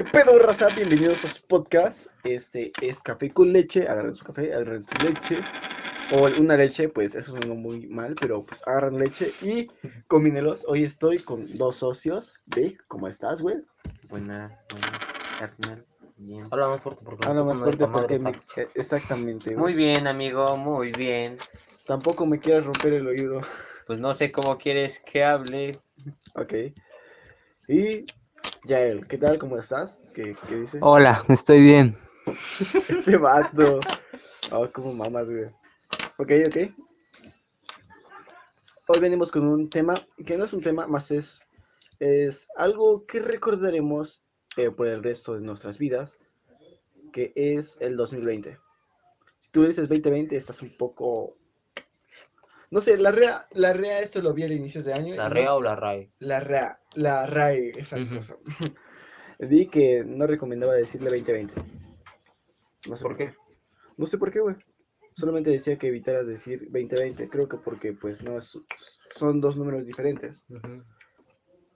¿Qué pedo, raza? Bienvenidos a su podcast. Este es Café con Leche. Agarren su café, agarren su leche. O una leche, pues eso suena muy mal, pero pues agarran leche y combínelos. Hoy estoy con dos socios. Vic, ¿cómo estás, güey? Buena, buenas, carnal. Bien. Habla más fuerte porque Habla más fuerte porque mi- eh, Exactamente, Muy bien, amigo, muy bien. Tampoco me quieras romper el oído. Pues no sé cómo quieres que hable. Ok. Y Yael, ¿qué tal? ¿Cómo estás? ¿Qué, qué dice? Hola, estoy bien. Este vato. Oh, como mamas, güey. Ok, ok. Hoy venimos con un tema que no es un tema, más es, es algo que recordaremos eh, por el resto de nuestras vidas, que es el 2020. Si tú dices 2020, estás un poco... No sé, la REA, la REA esto lo vi al inicio de año. ¿La no- REA o la RAE? La REA, la RAE, esa cosa. Vi que no recomendaba decirle 2020. No sé ¿Por qué? No sé por qué, güey. Solamente decía que evitaras decir 2020. Creo que porque, pues, no es, son dos números diferentes.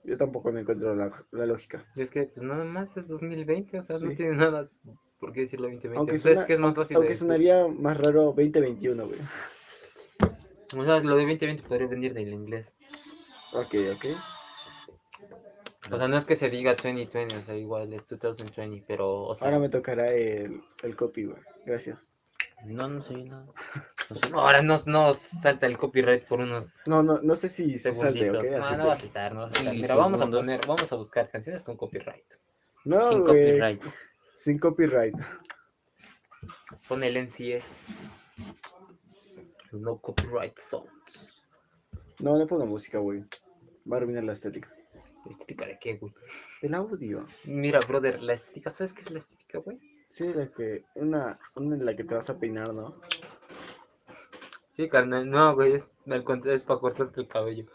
Yo tampoco me encuentro la, la lógica. Y Es que pues, nada más es 2020, o sea, no tiene nada por qué decirlo 2020. Aunque, suena- ¿qué es más fácil aunque de sonaría más raro 2021, güey. O sea, lo de 2020 podría venir del inglés. Ok, ok. O sea, no es que se diga 2020, o sea, igual es 2020, pero, o sea, Ahora me tocará el, el copy, güey. Gracias. no, no sé nada. No sé, ahora nos, nos salta el copyright por unos No, no, no sé si se salte, ok. No, Así no va a saltar, no va a saltar. Sí, Mira, vamos a no, no. poner, vamos a buscar canciones con copyright. No, Sin copyright. Sin copyright. Pon el NCS. No copyright songs. No, no ponga música, güey. Va a arruinar la estética. ¿Estética de qué, güey? El audio. Mira, brother, la estética, ¿sabes qué es la estética, güey? Sí, la que... Una, una en la que te vas a peinar, ¿no? Sí, carnal, no, güey, es, al contrario, es para cortarte el cabello.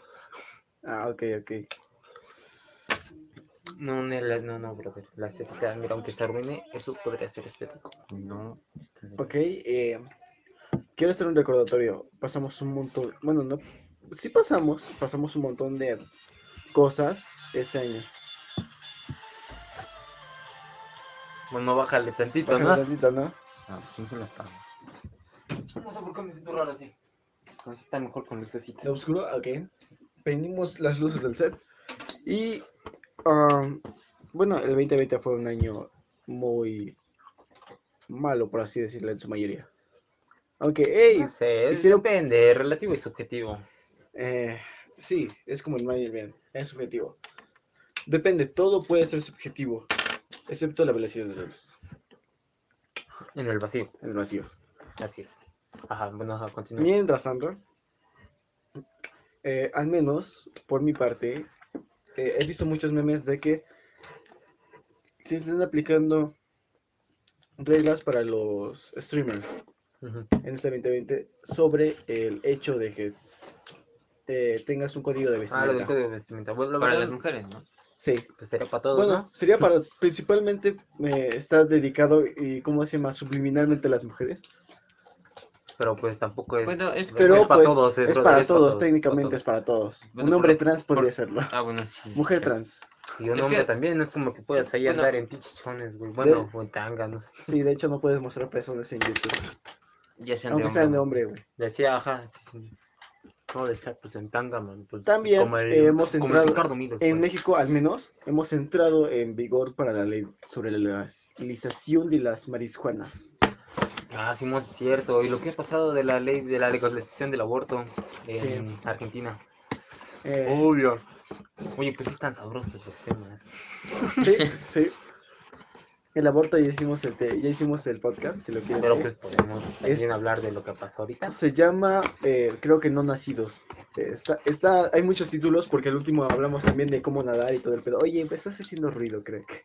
Ah, ok, ok. No, no, la- no, no, brother, la estética, mira, aunque se arruine, eso podría ser estético. No. Ok, eh, quiero hacer un recordatorio. Pasamos un montón, bueno, no, sí pasamos, pasamos un montón de cosas este año. Bueno, bájale tantito, Bájale ¿no? tantito, ¿no? Ah, no la pago. No sé por qué me siento raro así. Así está mejor con lucecita. De oscuro, ok. Prendimos las luces del set. Y, um, bueno, el 2020 fue un año muy malo, por así decirlo, en su mayoría. Aunque, hey, No sé, es- hicieron- depende, relativo y subjetivo. eh, sí, es como el mal y el bien, es subjetivo. Depende, todo puede ser subjetivo, excepto la velocidad de la luz. En el vacío, en el vacío. así es. Ajá, bueno, ajá, continúa. Mientras tanto, eh, al menos por mi parte, eh, he visto muchos memes de que se están aplicando reglas para los streamers En este 2020 sobre el hecho de que eh, tengas un código de Ah, lo vestimenta. código de vestimenta. Bueno, la Para verdad, las mujeres, ¿no? Sí, pues sería para todos, bueno, ¿no? sería para, principalmente eh, está dedicado y, ¿cómo se llama? Subliminalmente a las mujeres. Pero pues tampoco es. Bueno, es- Pero es para pues, todos, es para es todos, todos, técnicamente es pa' para todos. Bueno, un hombre por- trans podría por- serlo. Ah, bueno, sí. Mujer sí. trans. Y un Es hombre que- también, no es como que puedas ahí Bueno. andar en pichichones, güey. Bueno, o en tanga, no sé. Sí, de hecho no puedes mostrar personas en YouTube. Ya sean Aunque de sean de hombre. güey. Decía, ajá. No, decía, pues en tanga, man. Pues, También como el, eh, hemos como el entrado Ricardo Milos, En pues. México, al menos, hemos entrado en vigor para la ley sobre la legalización de las marihuanas. Ah, sí, no es cierto. Y lo que ha pasado de la ley de la legalización del aborto en Sí. Argentina. Eh, Obvio. Oye, pues están sabrosos los temas. sí, sí. El aborto ya hicimos el, te- ya hicimos el podcast, si lo quieres Pero pues podemos también hablar de lo que pasó ahorita. Se llama, eh, creo que no nacidos. Eh, está, está, hay muchos títulos porque el último hablamos también de cómo nadar y todo el pedo. Oye, estás haciendo ruido, creo que.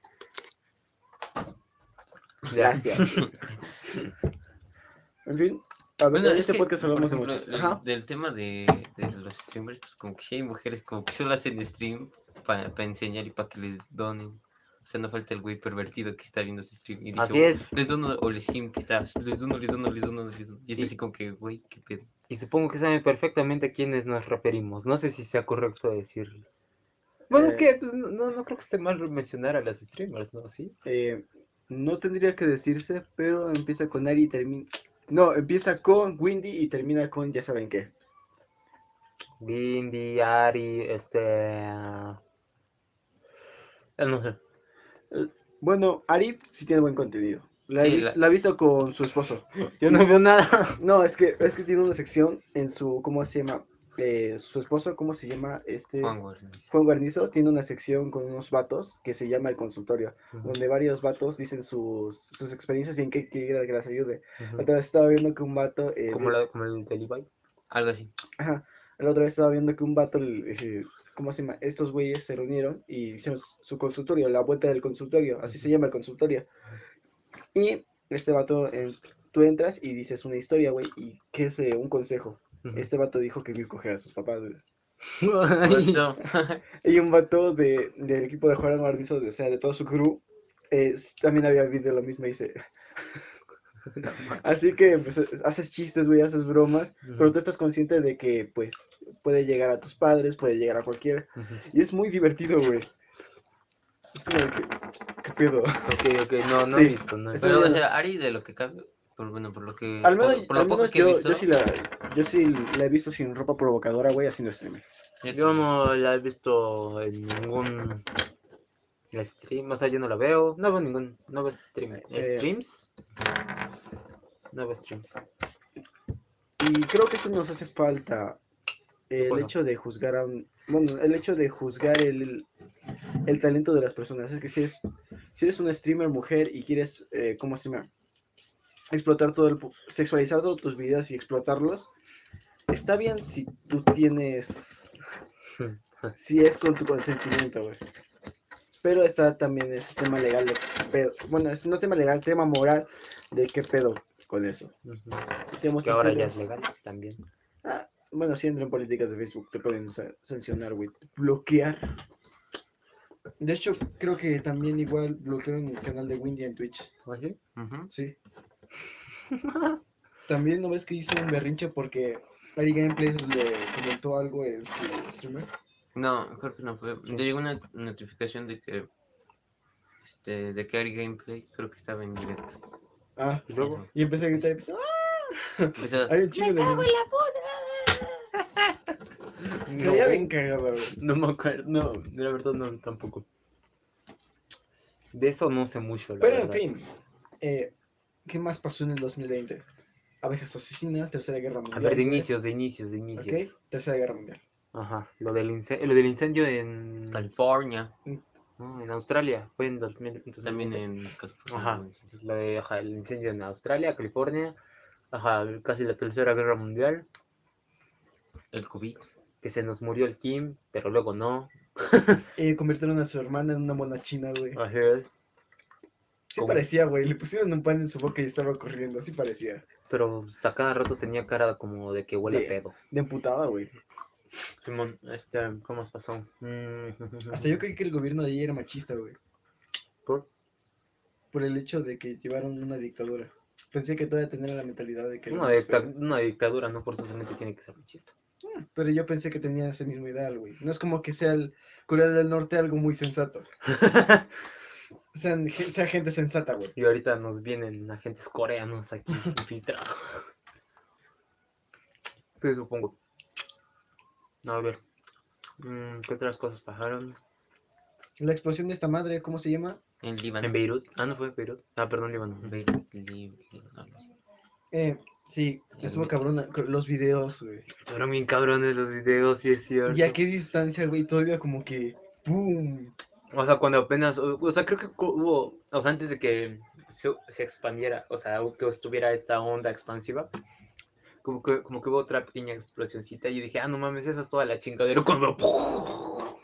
Gracias. en fin, a ver, Bueno, en es este que, podcast hablamos de ejemplo, muchos. del- Ajá. Del tema de, de los streamers, pues como que sí hay mujeres como que solo hacen stream para enseñar y para que les donen. O sea, no falta el güey pervertido que está viendo ese stream y dice, Así "Oh, es. les dono, o el stream que está, les dono, les dono, les dono, les dono". Y es Y- así como que, güey, qué pedo. Y supongo que saben perfectamente a quiénes nos referimos. No sé si sea correcto decirles. Bueno, es Eh, que pues, no, no creo que esté mal mencionar a las streamers, ¿no? ¿Sí? eh, no tendría que decirse, pero empieza con Ari y termina... No, empieza con Windy y termina con ya saben qué. Windy, Ari, este... eh, no sé. Bueno, Ari sí tiene buen contenido. La, he Sí, vis- la- la he visto con su esposo. Yo no veo nada. No, es que, es que tiene una sección en su, ¿cómo se llama? Eh, su esposo, ¿cómo se llama? Este, Juan Guarnizo. Juan Guarnizo tiene una sección con unos vatos que se llama El Consultorio, donde varios vatos dicen sus, sus experiencias y en qué quieren que las ayude. La otra vez estaba viendo que un vato... eh, Como, la, como el de Levi. Algo así. Ajá, la otra vez estaba viendo que un vato, eh, ¿cómo se llama? Estos güeyes se reunieron y hicieron su consultorio, la vuelta del consultorio, así se llama el consultorio. Y este vato, eh, tú entras y dices una historia, güey, y que es eh, un consejo. Este vato dijo que vio coger a sus papás, güey. Y un vato de, del equipo de Juan Guarnizo, o sea, de todo su crew, eh, también había visto lo mismo y dice... Así que pues, haces chistes, güey, haces bromas, pero Ujú. tú estás consciente de que, pues, puede llegar a tus padres, puede llegar a cualquier... Ujú. Y es muy divertido, güey. Es como que... ¿Qué pedo? Ok, ok, no, no Sí, he visto, no he estoy Pero, o sea, Ari, de lo que cabe, por, bueno, por lo que. Al por- menos, por, lo al poco menos que he yo, visto. yo, sí la, yo sí la he visto sin ropa provocadora, güey, haciendo streaming. yo Yo no la he visto en ningún stream, o sea, yo no la veo, no veo ningún, no veo stream, Eh, streams, no veo streams. Y creo que esto nos hace falta el hecho de juzgar a un... Bueno, el hecho de juzgar el, el talento de las personas. Es que si, es, si eres una streamer mujer y quieres, eh, ¿cómo se llama? Explotar todo el... Sexualizar todos tus videos y explotarlos. Está bien si tú tienes... Si es con tu consentimiento, güey. Pero está también ese tema legal de pedo. Bueno, es no tema legal, tema moral de qué pedo con eso. Seamos Que ahora ya es legal también. Ah, bueno, si entran en políticas de Facebook, te pueden sa- sancionar, güey. Bloquear. De hecho, creo que también igual bloquearon el canal de Windy en Twitch. ¿Así? Ujú. Sí. También no ves que hizo un berrinche porque Ari Gameplays le comentó algo en su streamer. No, creo que no fue. Sí. Me llegó una notificación de que. Este, de que Ari Gameplay creo que estaba en directo. Ah, Y luego, Eso. y empecé a gritar y empecé, ¡ah! Hay un chingo de. cago en la Se veía bien no, cagado, güey. no me acuerdo, no, la verdad no, tampoco. De eso no sé mucho, la Pero en verdad. fin, eh, ¿qué más pasó en el 2020? Abejas asesinas, Tercera Guerra Mundial. A ver, de inicios, de inicios, de inicios. Ok, Tercera Guerra Mundial. Ajá, lo del, incendio, lo del incendio en... California. No, en Australia, fue en 2000, También 2020. en California. Ajá, lo de, ajá, el incendio en Australia, California, ajá, casi la tercera guerra mundial, El COVID. que se nos murió el Kim, pero luego no. Eh, convirtieron a su hermana en una mona china, güey. Ajá, es, Sí ¿cómo? parecía, güey. Le pusieron un pan en su boca y estaba corriendo. Sí parecía. pero pues, a cada rato tenía cara como de que huele De- a pedo. De emputada, güey. Simón, este, ¿cómo más pasó? Mm, Hasta yo creí que el gobierno de ahí era machista, güey. ¿Por? Por el hecho de que llevaron una dictadura. Pensé que todavía tenían la mentalidad de que... Una, dicta- una dictadura no forzosamente tiene que ser machista. Pero yo pensé que tenían ese mismo ideal, güey. No es como que sea el Corea del Norte algo muy sensato. Sean, sea gente sensata, güey. y ahorita nos vienen agentes coreanos aquí infiltrados. Sí, supongo. A ver. mm, ¿Qué otras cosas pasaron? La explosión de esta madre, ¿cómo se llama? En Líbano. En Beirut. Ah, no fue Beirut. Ah, perdón, Líbano. Beirut, Líbano. Eh, sí, estuvo cabrona. con Los videos, güey. Fueron bien cabrones los videos, sí es cierto. ¿Y a qué distancia, güey? Todavía como que... ¡Pum! O sea, cuando apenas, o, o sea, creo que hubo, o sea, antes de que se, se expandiera, o sea, que estuviera esta onda expansiva, como que, como que hubo otra pequeña explosioncita y yo dije, ah, no mames, esa es toda la chingadera cuando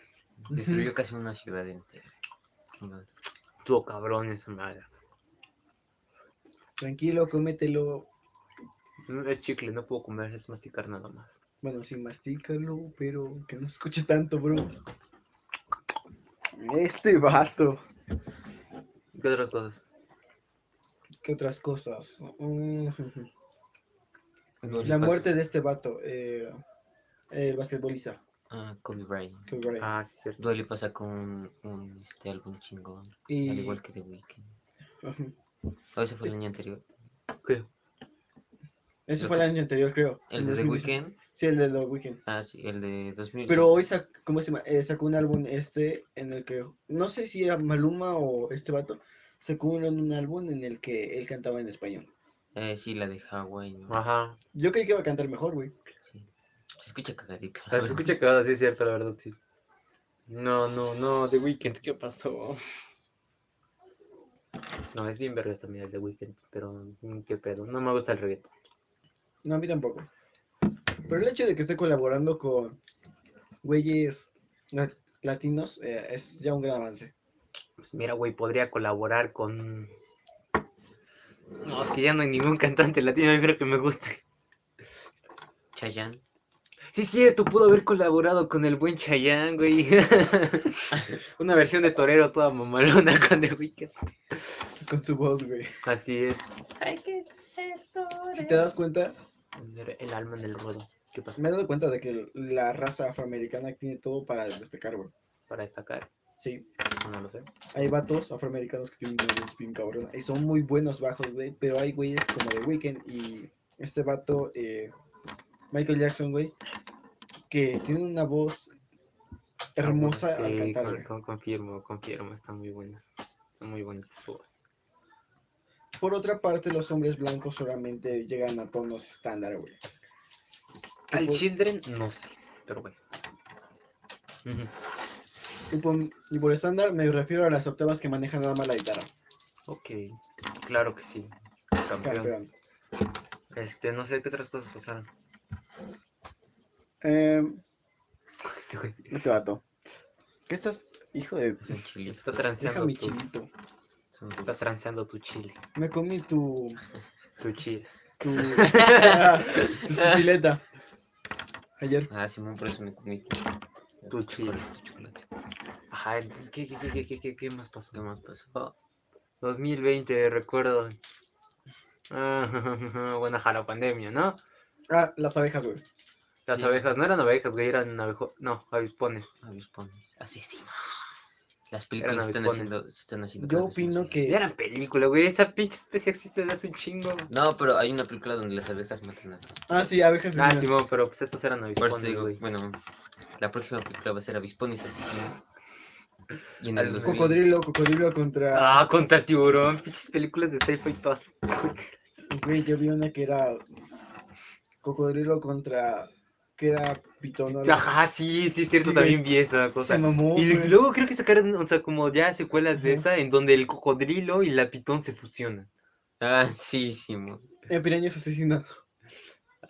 Destruyó casi una ciudad entera. Estuvo cabrón esa madre. Tranquilo, cómetelo. No, Es chicle, no puedo comer, es masticar nada más. Bueno, sí, mastícalo, pero que no se escuche tanto, bro. Este vato. ¿Qué otras cosas? ¿Qué otras cosas? Mm, La muerte de este vato, eh, el basquetbolista. Ah, Kobe Bryant. Kobe Bryant. Ah, sí, cierto. Dua Lipa sacó un, un este álbum chingón. Y- Al igual que The Weeknd. O ese fue el año anterior. ¿Qué? Ese Lo fue el año anterior, creo. El de The 2019. Weeknd. Sí, el de The Weeknd. Ah, sí, el de 2000. Pero hoy sac- ¿cómo se llama? Eh, sacó un álbum este en el que, no sé si era Maluma o este vato, sacó un, un álbum en el que él cantaba en español. Eh, sí, la de Hawaii. ¿no? Ajá. Yo creí que iba a cantar mejor, güey. Sí. Se escucha cagadito. Ah, Se escucha cagado, sí es cierto, la verdad, sí. No, no, no, The Weeknd, ¿qué pasó? No, es bien vergas también el The Weeknd, pero mm, qué pedo, no me gusta el reggaetón. No, a mí tampoco. Pero el hecho de que esté colaborando con güeyes lat- latinos eh, es ya un gran avance. Pues mira, güey, podría colaborar con... No, es que ya no hay ningún cantante latino, yo creo que me guste. Chayanne. Sí, es cierto, pudo haber colaborado con el buen Chayanne, güey. Una versión de torero toda mamalona con The Weeknd. Con su voz, güey. Así es. Hay que ser Si te das cuenta, El alma en el ruedo. ¿Qué pasa? me he dado cuenta de que la raza afroamericana tiene todo para destacar, güey. Para destacar, Sí, no lo sé. hay vatos afroamericanos que tienen una voz bien cabrona y son muy buenos bajos, güey. Pero hay güeyes como The Weeknd y este vato, eh, Michael Jackson, güey, que tienen una voz hermosa Sí, al cantar, con- confirmo, confirmo, están muy buenas. Están muy bonitas su voz. Por otra parte, los hombres blancos solamente llegan a tonos estándar, güey. Al Children, no sé, pero bueno. Y por, y por estándar me refiero a las octavas que manejan nada más la guitarra. Ok, claro que sí. Campeón. Campeón. Este, no sé qué otras cosas pasaron. Em, Este güey este vato. ¿Qué estás? Hijo de... Está transeando Deja mi tus- chilito. Son Está transeando tu chile. Me comí tu... Tu chile. Tu... tu chipileta. Ayer. Ah, Simón, por eso me comí tu, Tu chile. tu chocolate. Ajá, entonces, ¿qué, qué, qué, qué, qué, qué, más pasó? ¿Qué más pasó? Oh, 2020, recuerdo. Ah, buena jala pandemia, ¿no? Ah, las abejas, güey. Las Sí. abejas, no eran abejas, güey, eran abejo... No, avispones. Avispones. Asesinos. Las películas se están avispones. haciendo, están haciendo Yo opino reales. Ya que... eran película, güey, esa pinche especie existe desde hace un chingo. No, pero hay una película donde las abejas matan a todos. Ah, sí, abejas. Ah. Simón, pero pues estos eran Por eso te avispones, digo, güey. bueno, la próxima película va a ser Avispones Asesino. Y en Al- el 2000 Cocodrilo, cocodrilo contra... Ah, contra tiburón, pinches películas de sci-fi todas. Güey, yo vi una que era... Cocodrilo contra... Que era pitón. o algo así. Ajá, sí, sí, es cierto, Sí, también vi esa cosa. Se mamó, Y güey. luego creo que sacaron, o sea, como ya secuelas de esa, en donde el cocodrilo y la pitón se fusionan. Ah, sí, Simón. En pirañas asesinados.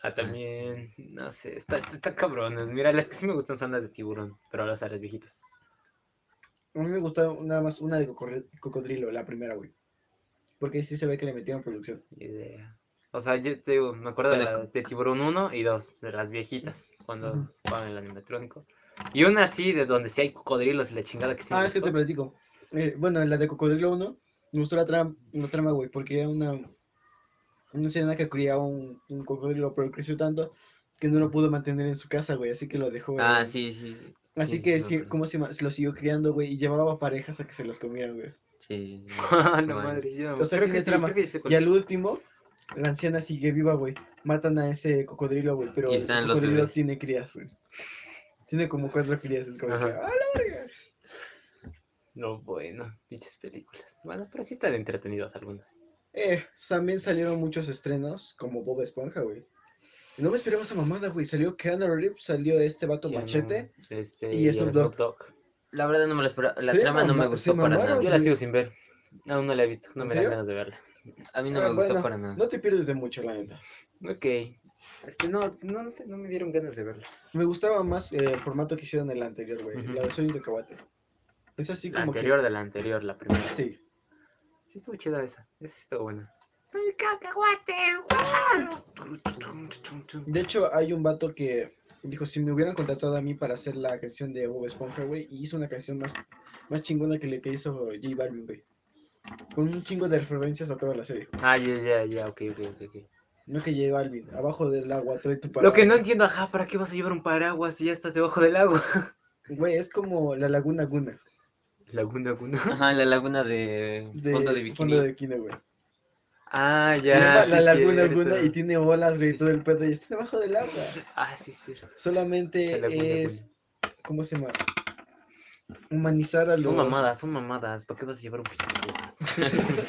Ah, también, no sé, está, está, cabronas. Mira, las que sí me gustan son las de tiburón, pero las, las viejitas. A mí me gustó nada más una de cocodrilo, la primera, güey. Porque sí se ve que le metieron producción. Idea. O sea, yo te digo, me acuerdo de, la, de tiburón 1 y 2, de las viejitas, cuando Ujú. jugaban el animatrónico. Y una así, de donde sí hay cocodrilos y la chingada que sí. ah, es que te platico. Eh, bueno, en la de Cocodrilo 1 me gustó la, tram- la trama, güey, porque era una, una escena que criaba un, un cocodrilo, pero creció tanto que no lo pudo mantener en su casa, güey, así que lo dejó. Ah, sí, sí. Así sí, que, sí, acuerdo. ¿cómo se llama? Se lo siguió criando, güey, y llevaba parejas a que se los comieran, güey. Sí. La Bueno. madre, yo O sea, creo que trama. sí Y al último, la anciana sigue viva, güey. Matan a ese cocodrilo, güey, pero el los cocodrilo tiene crías, güey. Tiene como cuatro crías, es como que. ¡ah, la verga! No, bueno, pinches películas. Bueno, pero sí están entretenidas algunas. Eh, también salieron muchos estrenos, como Bob Esponja, güey. Y no me esperaba esa mamada, güey. Salió Keanu Reeves, salió este vato Keanu, Machete. Este, y el Snoop Dogg. Dogg. La verdad no me lo esperaba. La Se trama no me gustó para mamaron, nada. Yo la sigo sin ver. Aún no la he visto, no ¿En me dan ganas de verla. A mí no Ah, me gustó para nada. No te pierdes de mucho, la neta. Ok. Este, no, no, no sé, no me dieron ganas de verla. Me gustaba más eh, el formato que hicieron en el anterior, güey. La de Soy un cacahuate. Es así La como anterior de la anterior, la primera. que... Sí. Sí estuvo chida esa. Esa sí estuvo buena. Soy cacahuate. De hecho, hay un vato que dijo, si me hubieran contratado a mí para hacer la canción de Bob Esponja, güey, y hizo una canción más, más chingona que la que hizo J Balvin, güey. Con un chingo de referencias a toda la serie. Ah, ya, ya, ya, ok, ok, ok. ok. No que lleva Alvin, abajo del agua, trae tu Lo paraguas. que no entiendo, ajá, ¿para qué vas a llevar un paraguas si ya estás debajo del agua? Güey, es como la Laguna Guna. Laguna, laguna. Ajá, la laguna de De fondo de bikini. Fondo de bikini, güey. Ah, ya. sí la es Laguna cierto. Guna y tiene olas, güey, y todo el pedo. Y está debajo del agua. Ah, sí, sí. Solamente Laguna es. ¿Cómo se llama? Humanizar a los. Son mamadas, son mamadas. ¿Para qué vas a llevar un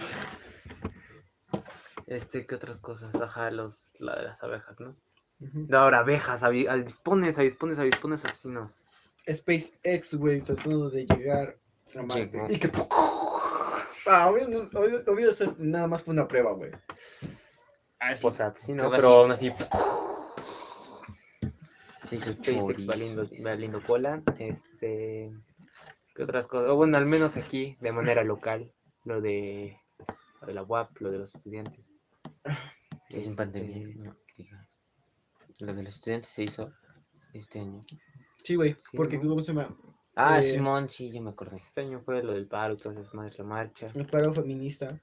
este, ¿qué otras cosas? Ajá, los, la de las abejas, ¿no? Ujú. De ahora, abejas, avi- avispones, avispones, avispones asesinos. SpaceX, güey, tratando de llegar a Marte. Y que. Ah, obvio, no- obvio, obvio eso nada más fue una prueba, güey. Ah, O sea, pues sí, ¿qué no, va pero así? aún así, Sí, sí, SpaceX sí. valiendo cola. Este, ¿qué otras cosas? O bueno, al menos aquí, de manera local, lo de, lo de la UAP, lo de los estudiantes. Sí, sin Este, pandemia, no. Lo de los estudiantes se hizo este año. Sí, güey, Sí, porque, ¿no? ¿cómo se llama? Ah, Eh, Simón, sí, ya me acordé. Este año fue lo del paro, entonces más la marcha. El paro feminista.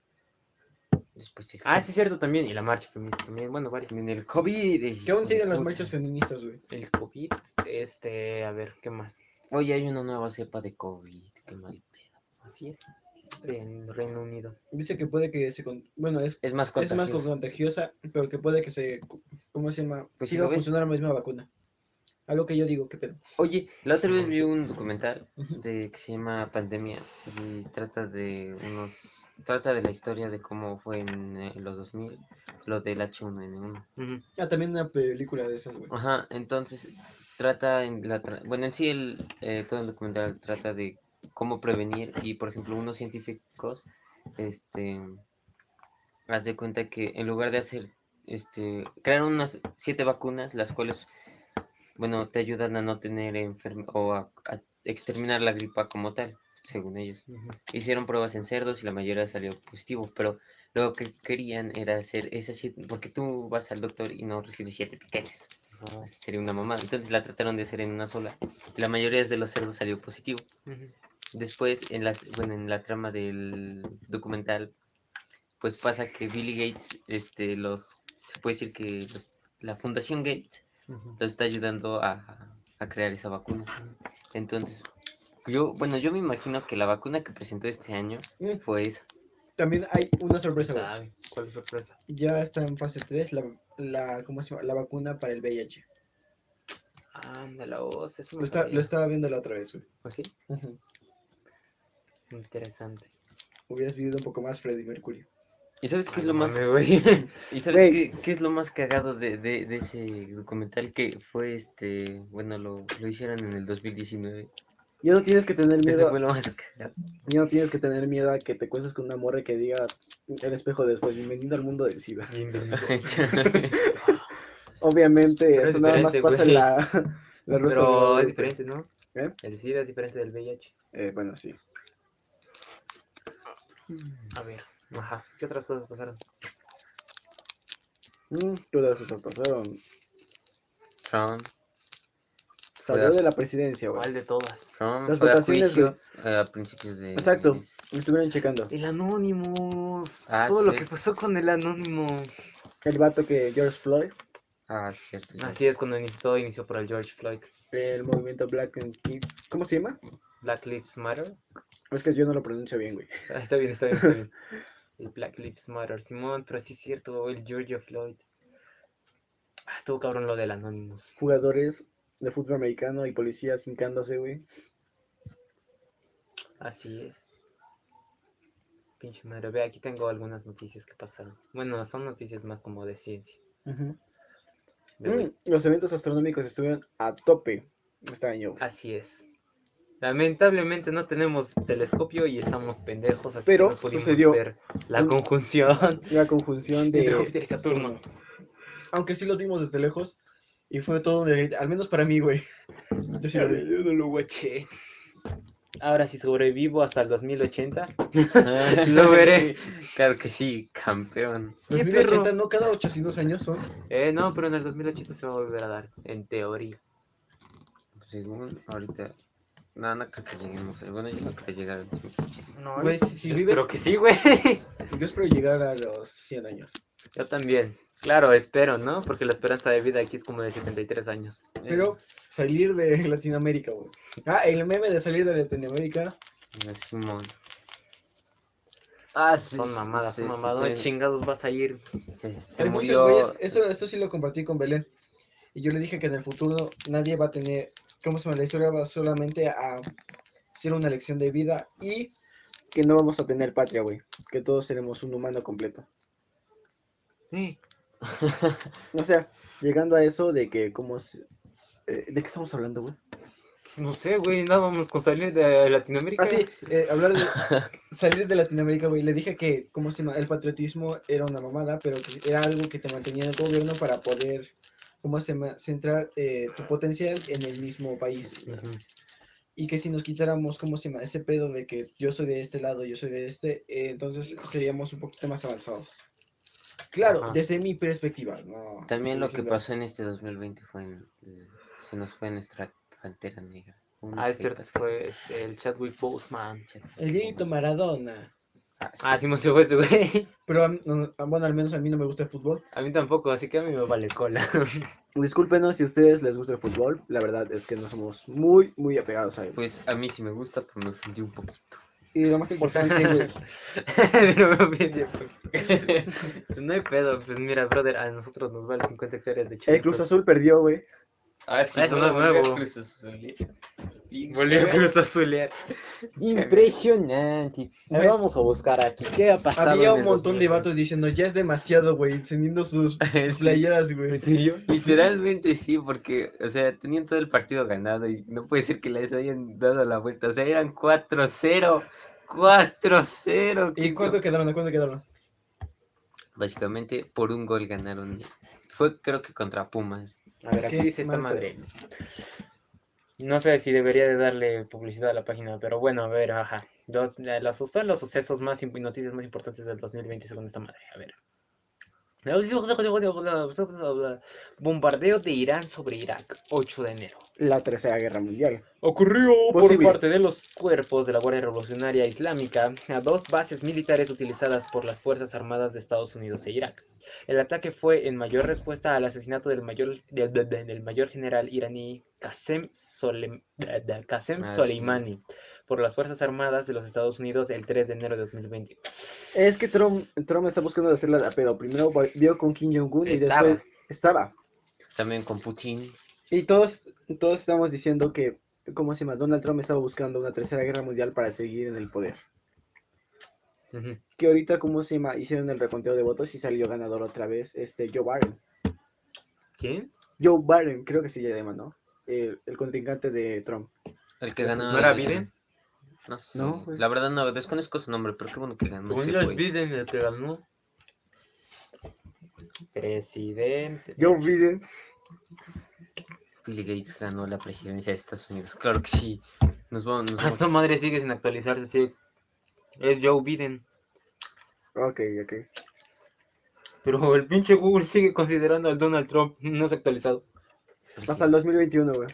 Después el Ah, sí, cierto, también. Y la marcha feminista también. Bueno, varios. También el COVID. Que aún siguen las marchas feministas, güey. El COVID, este, a ver, ¿qué más? Oye, hay una nueva cepa de COVID. Qué mal pedo. Así es. En Reino Unido. Dice que puede que se. con- Bueno, es, Es más es más contagiosa. contagiosa, pero que puede que se. ¿Cómo se llama? Pues si ves. funcionando la misma vacuna. Algo que yo digo, ¿qué pedo? Oye, la otra vez vi un documental de que se llama Pandemia y trata de unos trata de la historia de cómo fue en eh, los 2000 lo del H1N1. Ujú. Ah, también una película de esas, güey. Ajá, entonces trata en la tra- bueno, en sí el eh, todo el documental trata de cómo prevenir y por ejemplo unos científicos este haz de cuenta que en lugar de hacer este crearon unas siete vacunas las cuales bueno, te ayudan a no tener enfermedad o a, a exterminar la gripa como tal, según ellos. Hicieron pruebas en cerdos y la mayoría salió positivo, pero lo que querían era hacer esas siete, porque tú vas al doctor y no recibes siete piquetes, sería una mamada. Entonces la trataron de hacer en una sola y la mayoría de los cerdos salió positivo. Después, en la, bueno, en la trama del documental, pues pasa que Billy Gates, este, los, se puede decir que los- la Fundación Gates Ujú. los está ayudando a, a crear esa vacuna. Entonces, yo, bueno, yo me imagino que la vacuna que presentó este año Mm, fue esa. También hay una sorpresa. ¿Cuál es sorpresa? Ya está en fase 3 la, la, ¿cómo se llama? la vacuna para el VIH. Ándala, vos, eso Lo, está, lo estaba viendo la otra vez, güey. ¿Ah, sí? Interesante. Hubieras vivido un poco más Freddy Mercury. ¿Y sabes qué es lo más, y sabes qué, qué es lo más cagado de, de, de ese documental que fue este, bueno, lo, lo hicieron en el 2019? Ya no tienes que tener Ese miedo. fue lo más cagado. Ya no tienes que tener miedo a que te cuestes con una morra que diga el espejo después, bienvenido al mundo del SIDA. Bienvenido. Obviamente, Pero es eso nada más pasa en la, la de Pero es diferente, ¿no? ¿Eh? El SIDA es diferente del VIH. Eh, bueno, sí. A ver, ajá. ¿Qué otras cosas pasaron? Mm, ¿Qué otras cosas pasaron? Trump, Salió Fue a- de la presidencia, güey. ¿Cuál de todas? Trump Las fue a votaciones, juicio eh, a principios de Exacto, me estuvieron checando. El Anonymous. Ah, Todo lo sí. que pasó con el Anonymous. El vato que George Floyd, Ah, cierto. Así es cuando inició, todo inició por el George Floyd. el movimiento Black and Kids. ¿Cómo se llama? Black Lives Matter. Es que yo no lo pronuncio bien, güey. Ah, está bien, está bien, está bien. El Black Lives Matter, Simón, pero sí es cierto, el George Floyd. Ah, estuvo cabrón lo del Anonymous. Jugadores de fútbol americano y policías hincándose, güey. Así es. Pinche madre, ve, aquí tengo algunas noticias que pasaron. Bueno, son noticias más como de ciencia. Mm, los eventos astronómicos estuvieron a tope este año. Así es. Lamentablemente no tenemos telescopio y estamos pendejos, así Pero que no pudimos sucedió ver la un- conjunción La conjunción de Júpiter y Saturno. Aunque sí los vimos desde lejos. Y fue todo un deleite, al menos para mí, güey. Yo sí lo vi. Yo no lo guaché. Ahora si sobrevivo hasta el 2080, Ah, Lo veré. Claro que sí, campeón. ¿Qué 2080, perro? no cada 800 años son. Eh, no, pero en el 2080 se va a volver a dar, en teoría. Según ahorita No, no creo que lleguemos. eh, Bueno, yo no creo que llegar 2025. No, Güey, si- si yo vives- espero que sí, güey. Yo espero llegar a los 100 años. Yo también. Claro, espero, ¿no? Porque la esperanza de vida aquí es como de 73 años. Pero salir de Latinoamérica, güey. Ah, el meme de salir de Latinoamérica. Eh, Simón. Ah, son mamadas, sí, son mamadas. sí. ¿Dónde chingados vas a ir? Se, se Hay muchos murió. güeyes, esto, esto sí lo compartí con Belén. Y yo le dije que en el futuro nadie va a tener, ¿cómo se llama? La historia va solamente a ser una lección de vida y que no vamos a tener patria, güey. Que todos seremos un humano completo. O sea, llegando a eso de que como... eh, ¿De qué estamos hablando, güey? No sé, güey, nada, vamos con salir de Latinoamérica. Ah, sí, eh, hablar de salir de Latinoamérica, güey. Le dije que, ¿cómo se llama? El patriotismo era una mamada, pero que era algo que te mantenía en el gobierno para poder, ¿cómo se llama? Centrar eh, tu potencial en el mismo país. Y que si nos quitáramos, ¿cómo se llama? Ese pedo de que yo soy de este lado, yo soy de este, eh, entonces seríamos un poquito más avanzados. Claro, Ajá. desde mi perspectiva, no. También lo que pasó en este 2020 fue en, eh, se nos fue nuestra pantera negra. Una Ah, es cierto, fue el Chadwick Boseman. El Dieguito Maradona. Ah, sí. Ah, sí, me fue ese güey. Pero, a mí- no, bueno, al menos a mí no me gusta el fútbol. A mí tampoco, así que a mí me vale cola. Discúlpenos si a ustedes les gusta el fútbol. La verdad es que no somos muy, muy apegados a él. Pues a mí sí me gusta, pero me ofendí un poquito. Y lo más importante, güey. Pero me ofendió, pues. No hay pedo, pues mira, brother, a nosotros nos vale 50 hectáreas de El chile. Cruz Azul perdió, güey. Ah, sí, Eso no es nuevo. Volvió a Cruz Azulear. Impresionante. A ver, Güey. vamos a buscar aquí. ¿Qué ha pasado? Había un montón de 2020? vatos diciendo, ya es demasiado, güey, encendiendo sus, sus Sí. playeras, güey. ¿En serio? Literalmente sí, porque, o sea, tenían todo el partido ganado y no puede ser que les hayan dado la vuelta. O sea, eran 4-0. 4-0. ¿Y ¿qué cuánto quedaron? ¿A cuánto quedaron? Básicamente por un gol ganaron. Fue creo que contra Pumas. A ver, aquí dice esta madre. No sé si debería de darle publicidad a la página, pero bueno, a ver, ajá. Los, los- son los sucesos más imp- noticias más importantes del 2020 según esta madre. A ver. Bombardeo de Irán sobre Irak, 8 de enero. La Tercera Guerra Mundial. Ocurrió por Posible. parte de los cuerpos de la Guardia Revolucionaria Islámica a dos bases militares utilizadas por las Fuerzas Armadas de Estados Unidos e Irak. El ataque fue en mayor respuesta al asesinato del mayor, del, del- del mayor general iraní Qasem, de- Qasem Ah, sí. Soleimani por las Fuerzas Armadas de los Estados Unidos el 3 de enero de 2020. Es que Trump, Trump está buscando hacerla de a pedo. Primero vio con Kim Jong-un y después estaba. También con Putin. Y todos, todos estamos diciendo que, ¿cómo se llama? Donald Trump estaba buscando una Tercera Guerra Mundial para seguir en el poder. Que ahorita, ¿cómo se llama? Hicieron el reconteo de votos y salió ganador otra vez este Joe Biden. ¿Quién? Joe Biden, creo que se llama, ¿no? El, el contrincante de Trump. El que ¿No ganó. era el- Biden? No sé. No. La verdad no, desconozco su nombre, pero qué bueno que ganó. ese güey. Biden el que ganó. Presidente. Joe Biden. Bill Gates ganó la presidencia de Estados Unidos. Claro que sí. Nos vamos, nos Ah, madre sigue sin actualizarse, sí. Es Joe Biden. Ok, ok. Pero el pinche Google sigue considerando al Donald Trump no se ha actualizado. Hasta el 2021, güey.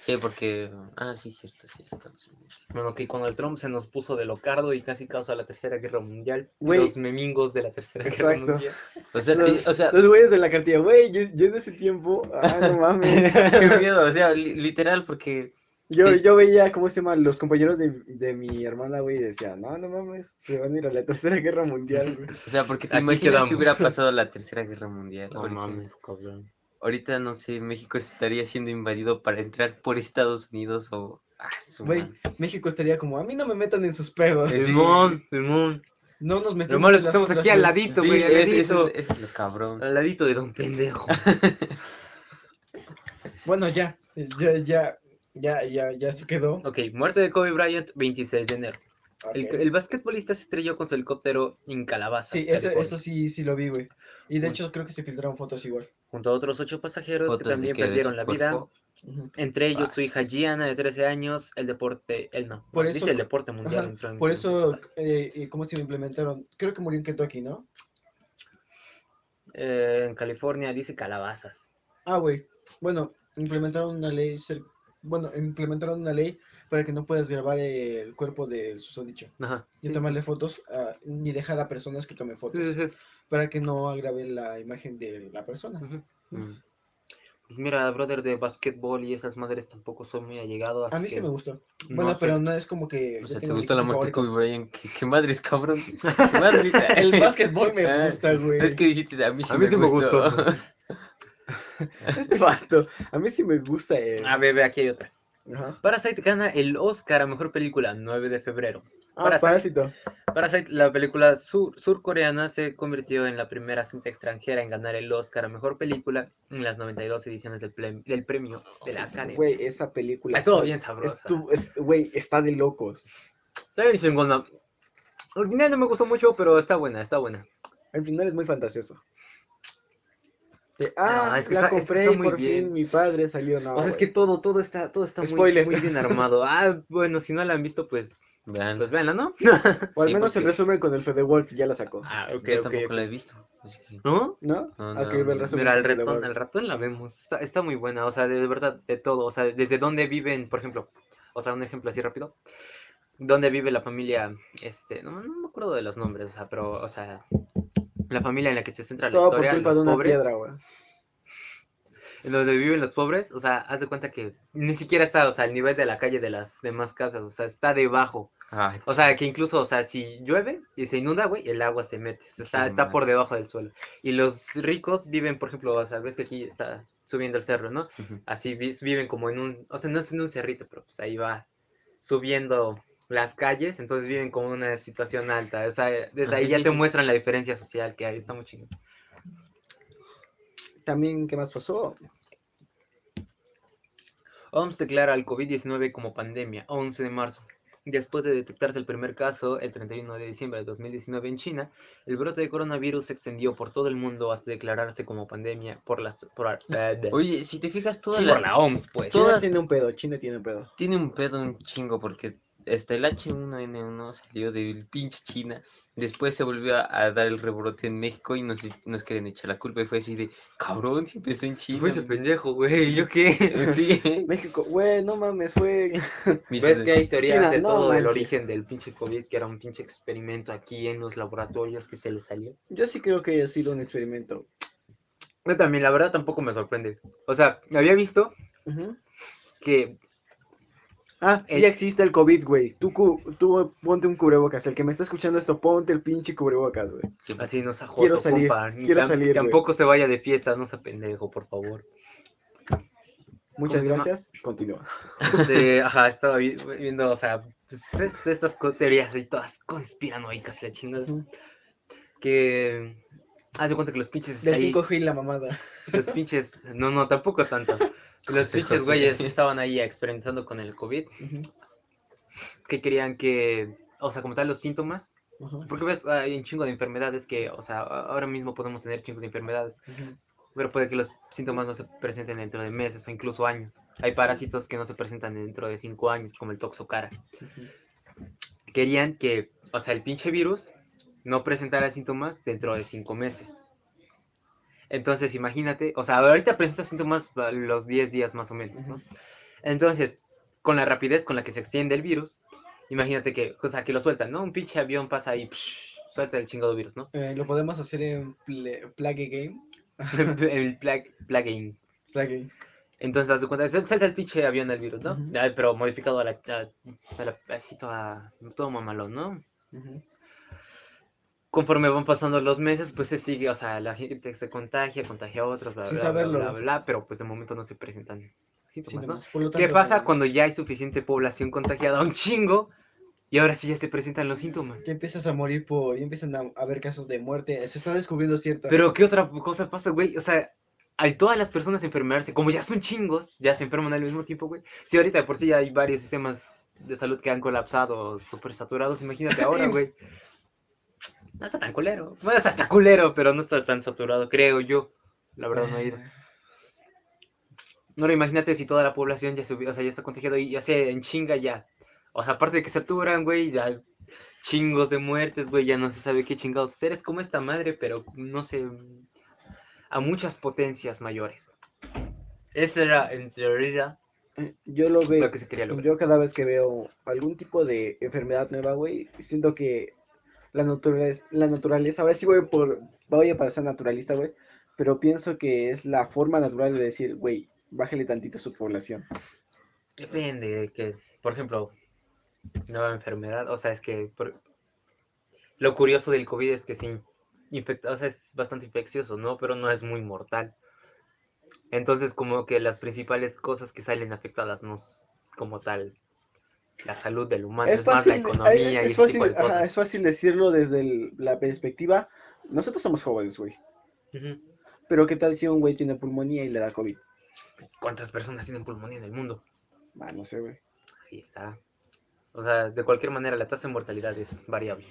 Sí, porque. Ah, sí, cierto, sí. Unidos. Bueno, que cuando el Trump se nos puso de locardo y casi causa la tercera guerra mundial. Los memingos de la tercera guerra mundial. O sea, Los, y- o sea, los güeyes de la cartilla, güey, yo, yo en ese tiempo, ah, no mames. qué miedo, o sea, li- literal, porque. Yo, Sí. yo veía, ¿cómo se llaman? Los compañeros de, de mi hermana, güey, decían, no, no mames, se van a ir a la tercera guerra mundial, güey. O sea, porque te Aquí imaginas quedamos. si hubiera pasado la tercera guerra mundial. No ahorita, mames, cabrón. ahorita, no sé, México estaría siendo invadido para entrar por Estados Unidos o. Ah, Güey. México estaría como, a mí no me metan en sus pedos. Sí. Simón, Simón. No nos metemos Lo malo es en que estamos aquí al güey. ladito, Sí, güey, al es- ladito. es lo cabrón. Al ladito de Don Pendejo. Bueno, ya, ya, ya, ya, ya, ya se quedó. ok, muerte de Kobe Bryant, 26 de enero. El, basquetbolista se estrelló con su helicóptero en Calabazas, Sí, eso, eso sí, sí lo vi, güey. Y de Uy. hecho creo que se filtraron fotos igual. junto a otros ocho pasajeros Fotos que también que perdieron la vida. cuerpo. Entre ellos su hija Gianna de 13 años, el deporte, él no, Por dice eso- el deporte mundial. Ajá, entró en- Por eso, eh, ¿cómo se lo implementaron? Creo que murió en Kentucky, ¿no? Eh, en California dice calabazas. Ah, güey. Bueno, implementaron una ley cer- bueno, implementaron una ley para que no puedas grabar el cuerpo del susodicho. Ajá. Ni sí, tomarle fotos, ah, ni dejar a personas que tomen fotos, sí, sí, sí. para que no agrave la imagen de la persona. Mm. Pues mira, brother, de básquetbol y esas madres tampoco soy muy allegado, así A mí sí que me gustó. no Bueno, sé. pero no es como que O sea, ¿te gustó la muerte de. Kobe Bryant? ¿Qué, qué madres, cabrón? ¿Qué madres? El básquetbol me gusta, güey. Es que dijiste, a mí sí, A mí me, sí me gustó. Este vato, A mí sí me gusta él. A ver, ve, aquí hay otra. Ajá. Parasite gana el Oscar a Mejor Película 9 de febrero. Ah, Parasite, Parásito. Parasite, la película sur- surcoreana, se convirtió en la primera cinta extranjera en ganar el Oscar a Mejor Película en las 92 ediciones del, del premio de la Academia. Güey, esa película. Estuvo está- bien sabrosa. es- Güey, está de locos. Está bien chingona. Al final no me gustó mucho, pero está buena, está buena. El final es muy fantasioso. De, ah, No, es que la está- es que compré está y muy por bien. fin mi padre salió. No, o sea, es que todo, todo está, todo está muy, Spoiler. muy bien armado. Ah, bueno, si no la han visto, pues, Vean, pues véanla, ¿no? O al sí, menos el resumen con el Fede Wolf ya la sacó. ah, ok, yo tampoco la he visto. ¿No? ¿No? No, Ok, no, el resumen Mira, el ratón, Wolf. el ratón la vemos. Está, está muy buena, o sea, de, verdad, de todo. O sea, desde dónde viven, por ejemplo. O sea, un ejemplo así rápido. ¿Dónde vive la familia? Este, no, no me acuerdo de los nombres, o sea, pero, o sea, la familia en la que se centra la Todo por historia, culpa los de una pobres, piedra, güey. en donde viven los pobres, o sea, haz de cuenta que ni siquiera está, o sea, al nivel de la calle de las demás casas, o sea, está debajo. Ay, O sea, que incluso, o sea, si llueve y se inunda, güey, el agua se mete, está, está por debajo del suelo. Y los ricos viven, por ejemplo, o sea, ves que aquí está subiendo el cerro, ¿no? Así vi- viven como en un, o sea, no es en un cerrito, pero pues ahí va subiendo las calles, entonces viven como en una situación alta. O sea, desde Ah, ahí ya te muestran la diferencia social que hay, está muy chingón. También, ¿qué más pasó? OMS declara el COVID-19 como pandemia, 11 de marzo. Después de detectarse el primer caso, el 31 de diciembre de 2019 en China, el brote de coronavirus se extendió por todo el mundo hasta declararse como pandemia por las por, Oye, si te fijas, toda la, la OMS, pues. Toda- tiene un pedo, China tiene un pedo. tiene un pedo un chingo porque este, el H1N1 salió del pinche China, después se volvió a, a dar el rebrote en México y nos, nos quieren echar la culpa y fue así de, cabrón, si empezó en China. Fue ese güey". pendejo, güey, ¿yo qué? Sí. México, güey, no mames, fue. ¿Ves que hay teorías China, de no todo del manches. origen del pinche COVID, que era un pinche experimento aquí en los laboratorios que se le salió? Yo sí creo que haya sido un experimento. Yo también, la verdad, tampoco me sorprende. O sea, había visto que Ah, sí El- existe el COVID, güey. Tú, ponte un cubrebocas. El que me está escuchando esto, ponte el pinche cubrebocas, güey. Sí, así no se Quiero salir, compa. Quiero tam- salir, güey. Tampoco se vaya de fiesta, no se pendejo, por favor. Muchas gracias. Continúa. Este, ajá, estaba vi- viendo, o sea, pues, estas teorías y todas conspiranoicas, la chingada. Que. Haz de cuenta que los pinches Del ahí. 5G y la mamada. Los pinches. No, no, tampoco tanto. Los pinches güeyes que estaban ahí experimentando con el COVID. Que querían que. O sea, como tal, los síntomas. Porque ves, hay un chingo de enfermedades que, o sea, ahora mismo podemos tener chingos de enfermedades. Pero puede que los síntomas no se presenten dentro de meses o incluso años. Hay parásitos que no se presentan dentro de cinco años, como el toxocara. Querían que, o sea, el pinche virus no presentara síntomas dentro de cinco meses. Entonces, imagínate, o sea, ahorita presenta síntomas a los 10 días más o menos, ¿no? Entonces, con la rapidez con la que se extiende el virus, imagínate que, o sea, que lo sueltan, ¿no? Un pinche avión pasa ahí, psh, suelta el chingado virus, ¿no? Eh, lo podemos hacer en Pla- Plague Game. el plague, plague Plague. Entonces, haz cuenta, se- salta el pinche avión del virus, ¿no? Pero modificado a la, a, a la así toda- todo mamalón, ¿no? Ujú. Conforme van pasando los meses, pues se sigue, o sea, la gente se contagia, contagia a otros, bla, Sin bla, bla, saberlo. bla, bla, pero pues de momento no se presentan síntomas, ¿no? Por lo ¿Qué tanto, pasa como- cuando ya hay suficiente población contagiada, un chingo, y ahora sí ya se presentan los síntomas? Ya empiezas a morir por. Ya empiezan a haber casos de muerte. Se está descubriendo cierta. Pero ¿qué otra cosa pasa, güey? O sea, hay todas las personas enfermarse, como ya son chingos, ya se enferman al mismo tiempo, güey. Si ahorita de por sí ya hay varios sistemas de salud que han colapsado, súper saturados, imagínate ahora, güey. No está tan culero. Bueno, está tan culero, pero no está tan saturado, creo yo. La verdad no he ido. No, imagínate si toda la población ya hubiera- o sea, ya está contagiada y ya se en chinga ya. O sea, aparte de que saturan, güey, ya chingos de muertes, güey, ya no se sabe qué chingados hacer. Es como esta madre, pero no sé, a muchas potencias mayores. Esa era, en teoría, Eh, Yo lo veo, lo que se quería lograr. yo cada vez que veo algún tipo de enfermedad nueva, güey, siento que la naturaleza, la naturaleza, ahora sí voy por, voy a parecer naturalista, güey, pero pienso que es la forma natural de decir, güey, bájale tantito su población. Depende de que, por ejemplo, nueva enfermedad, o sea, es que por- lo curioso del COVID es que se infecta, o sea, es bastante infeccioso, ¿no? Pero no es muy mortal. Entonces, como que las principales cosas que salen afectadas no es como tal la salud del humano, es, más la fácil, economía es, y es fácil, tipo de ajá, cosas. es fácil decirlo desde el- la perspectiva, nosotros somos jóvenes, güey, pero ¿qué tal si un güey tiene pulmonía y le da COVID? ¿Cuántas personas tienen pulmonía en el mundo? Ah, no sé, güey. Ahí está. O sea, de cualquier manera, la tasa de mortalidad es variable.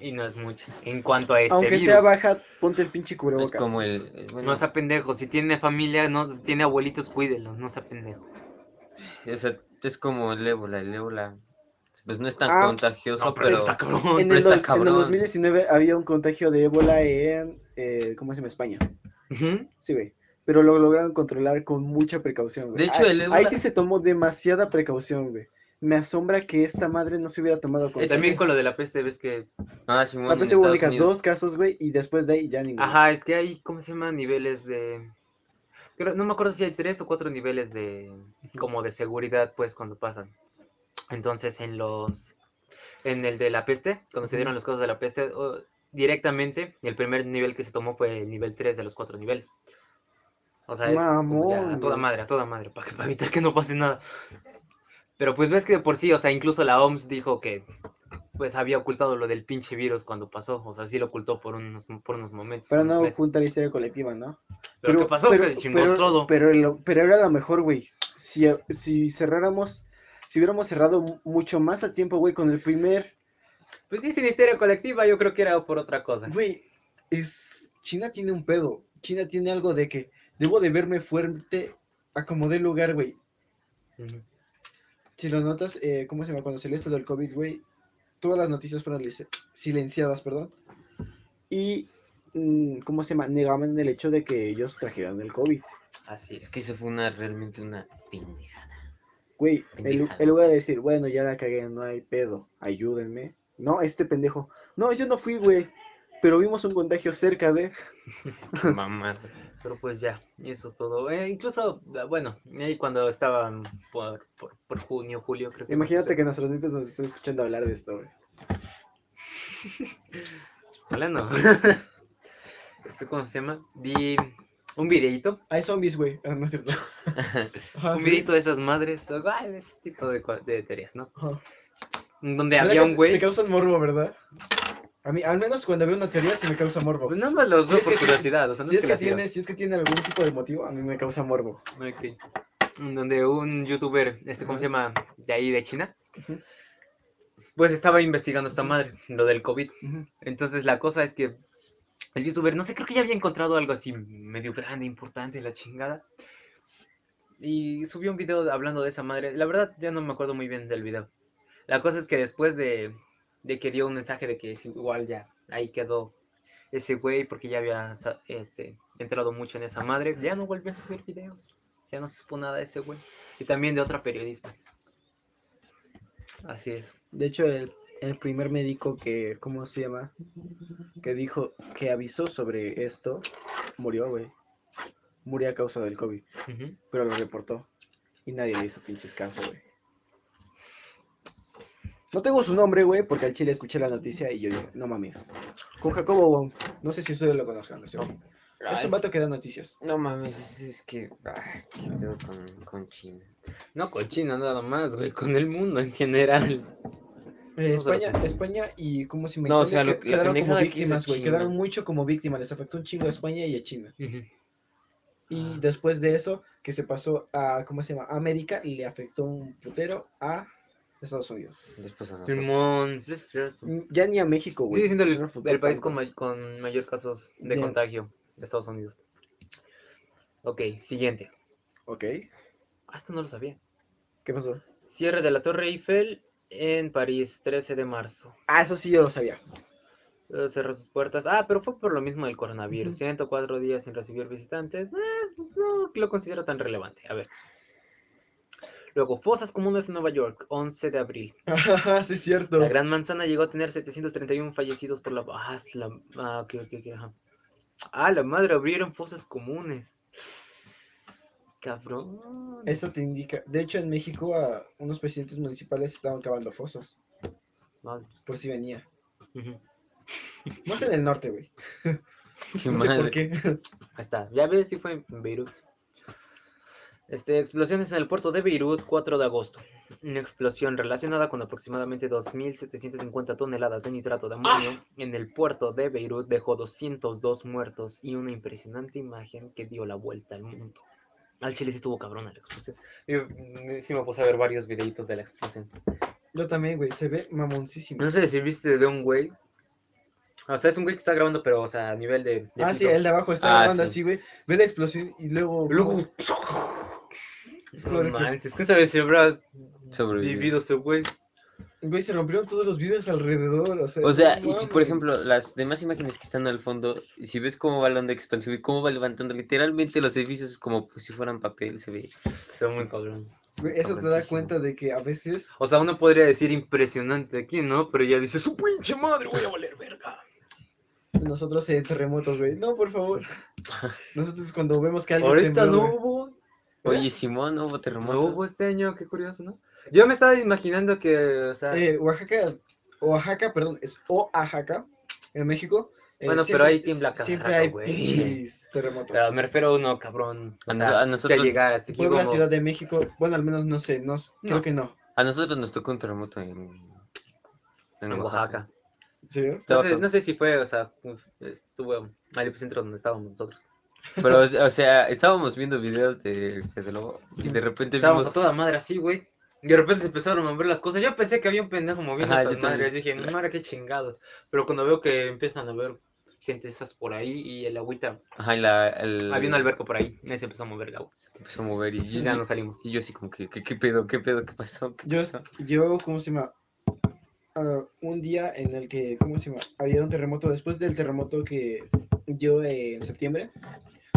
Y no es mucha. En cuanto a este Aunque virus. sea baja, ponte el pinche Es cubrebocas. como el, el- bueno, No sea pendejo. Si tiene familia, no tiene abuelitos, cuídelos. No sea pendejo. o sea, es como el ébola, el ébola, pues no es tan Ah, contagioso, No, pero pero está cabrón. En pero el, está en el cabrón. 2019 había un contagio de ébola en, eh, ¿cómo se llama? España. Sí, güey. Pero lo lograron controlar con mucha precaución, güey. De hecho, Ahí- el Ahí ébola- sí se tomó demasiada precaución, güey. Me asombra que esta madre no se hubiera tomado con También con lo de la peste, ves que. Ah, Simón, La peste bubónica, dos casos, güey, y después de ahí ya ninguno. Ajá, es que hay, ¿cómo se llama? Niveles de. Creo- no me acuerdo si hay tres o cuatro niveles de. como de seguridad, pues, cuando pasan. Entonces, en los. En el de la peste, cuando se dieron los casos de la peste, directamente, el primer nivel que se tomó fue el nivel 3 de los cuatro niveles. O sea, es ya a toda madre, a toda madre, para, para evitar que no pase nada. Pero pues ves que de por sí, o sea, incluso la OMS dijo que pues había ocultado lo del pinche virus cuando pasó. O sea, sí lo ocultó por unos, por unos momentos. Unos no meses. juntar historia colectiva, ¿no? Pero, ¿qué pasó? Pero, que chingó pero, todo. pero, lo- pero era lo mejor, güey. Si, si cerráramos, si hubiéramos cerrado mu- mucho más a tiempo, güey, con el primer Pues sí, sin histeria colectiva, yo creo que era por otra cosa. Güey, es. China tiene un pedo. China tiene algo de que debo de verme fuerte a como dé lugar, güey. Si lo notas, eh, ¿cómo se llama? Cuando salió esto del COVID, güey, todas las noticias fueron silenciadas, perdón. Y, mm, ¿cómo se llama? Negaban el hecho de que ellos trajeran el COVID. Así Es que eso fue una realmente una pendejada. Güey, en lugar de decir, bueno, ya la cagué, no hay pedo, ayúdenme. No, este pendejo. No, yo no fui, güey. Pero vimos un contagio cerca de. Mamada. Pero pues ya, eso todo. Eh, incluso, bueno, ahí cuando estaban por, por, por junio, julio, creo que. Imagínate pasó que nuestros nietos nos estén escuchando hablar de esto, güey. Hablando. Este, ¿Cómo se llama? Vi un videito. Hay zombies, güey. Ah, no es cierto. Ajá, Un videito de esas madres. ay, de ese tipo de, de teorías, ¿no? Ajá. Donde ¿Verdad había que un güey. Te causan morbo, ¿verdad? A mí, al menos cuando veo una teoría, sí me causa morbo. Nada más los Si veo es por que curiosidad, o sea, no si es que tiene, si es que tiene algún tipo de motivo, a mí me causa morbo. Ok. Donde un youtuber, este, ¿cómo se llama? De ahí de China, pues estaba investigando esta madre, lo del COVID. Entonces la cosa es que el youtuber, no sé, creo que ya había encontrado algo así medio grande, importante, la chingada. Y subió un video hablando de esa madre. La verdad, ya no me acuerdo muy bien del video. La cosa es que después de, de que dio un mensaje de que es igual ya ahí quedó ese güey porque ya había este, entrado mucho en esa madre, ya no volvió a subir videos. Ya no se supo nada de ese güey. Y también de otra periodista. Así es. De hecho, el, el primer médico que, ¿cómo se llama? Que dijo, que avisó sobre esto, murió, güey. Murió a causa del COVID, pero lo reportó. Y nadie le hizo pinches caso, güey. No tengo su nombre, güey, porque al chile escuché la noticia y yo dije, no mames. Con Jacobo Wong. No sé si ustedes lo conozcan. ese güey. Ah, Es un es vato que da noticias. No mames, es, es que. Ay, qué pedo con, con China. No con China nada más, güey, con el mundo en general. Eh, No, España. España y como si me No, o sea, que- lo- quedaron como que hizo víctimas, güey. Quedaron mucho como víctimas. Les afectó un chingo a España y a China. Y Ah. después de eso, que se pasó a, ¿cómo se llama? A América, le afectó un putero a Estados Unidos. Después a nosotros. Simón, sí es cierto. Ya ni a México, güey. Sigue siendo el, No país con, may- con mayor casos de contagio de Estados Unidos. Ok, siguiente. Ok. Ah, esto no lo sabía. ¿Qué pasó? Cierre de la Torre Eiffel en París, 13 de marzo. Ah, eso sí yo lo sabía. Eh, Cerró sus puertas. Ah, pero fue por lo mismo del coronavirus. Ujú. 104 días sin recibir visitantes. Eh, no lo considero tan relevante. A ver. Luego, fosas comunes en Nueva York, 11 de abril. sí, es cierto. La Gran Manzana llegó a tener 731 fallecidos por la... Ah, la... ah, ok, ok, ok, ajá. Ah, la madre, abrieron fosas comunes. Cabrón. Eso te indica. De hecho, en México, a unos presidentes municipales estaban cavando fosas. Madre. Por si venía. Ujú. Más en el norte, güey. No sé por qué. Ahí está. Ya ves si fue en Beirut. Este, explosiones en el puerto de Beirut, 4 de agosto. Una explosión relacionada con aproximadamente 2.750 toneladas de nitrato de amonio en el puerto de Beirut dejó 202 muertos y una impresionante imagen que dio la vuelta al mundo. Al Chile sí estuvo cabrona la explosión. Yo mm, sí me puse a ver varios videitos de la explosión. Yo también, güey. Se ve mamoncísimo. No sé si viste de un güey. O sea, es un güey que está grabando, pero, o sea, a nivel de. de Ah, sí, el de abajo está Ah, grabando sí. así, güey. Ve la explosión y luego. Luego. Es No que- manches, ¿quién sabe si habrá Sobrevivió. vivido ese güey? Güey, se rompieron todos los vidrios alrededor. O sea, O sea, no y si por ejemplo las demás imágenes que están al fondo, y si ves cómo va la onda expansiva y cómo va levantando literalmente los edificios como pues, si fueran papel, se ve. Está muy cabrón. Güey, eso te da cuenta de que a veces. O sea, uno podría decir impresionante aquí, ¿no? Pero ya dice, su pinche madre, voy a valer verga. Nosotros en terremotos, güey. No, por favor. Nosotros cuando vemos que algo Ahorita tembló, no güey. hubo. Oye, Simón, ¿no hubo No terremotos? hubo este año, qué curioso, ¿no? Yo me estaba imaginando que, o sea. Eh, Oaxaca, Oaxaca, perdón, es Oaxaca, en México. eh, Bueno, pero ahí tiembla cada Siempre rato, hay güey. pinches terremotos. pero me refiero a uno, cabrón. O A nos- sea, a nosotros- que llegar hasta aquí Puebla, como- Ciudad de México, bueno, al menos no sé, no, creo que no. A nosotros nos tocó un terremoto en, en en Oaxaca. ¿En serio? No sé, no sé si fue, o sea, estuvo al epicentro donde estábamos nosotros. Pero, o sea, estábamos viendo videos de Fede Lobo y de repente Estábamos vimos... a toda madre así, güey. Y de repente se empezaron a mover las cosas. Yo pensé que había un pendejo moviendo Ajá, estas yo madres. Dije, madre, qué chingados. Pero cuando veo que empiezan a ver gente esas por ahí y el agüita. Ajá, y la, el... Había un alberco por ahí. Y se empezó a mover el agua. se empezó a mover y, Y ya nos salimos. y yo así como que, ¿qué, qué pedo? ¿Qué pedo? ¿Qué pasó? ¿Qué Yo, pasó? yo, ¿cómo se llama? Ah, un día en el que, ¿cómo se llama? Había un terremoto, después del terremoto que dio en septiembre,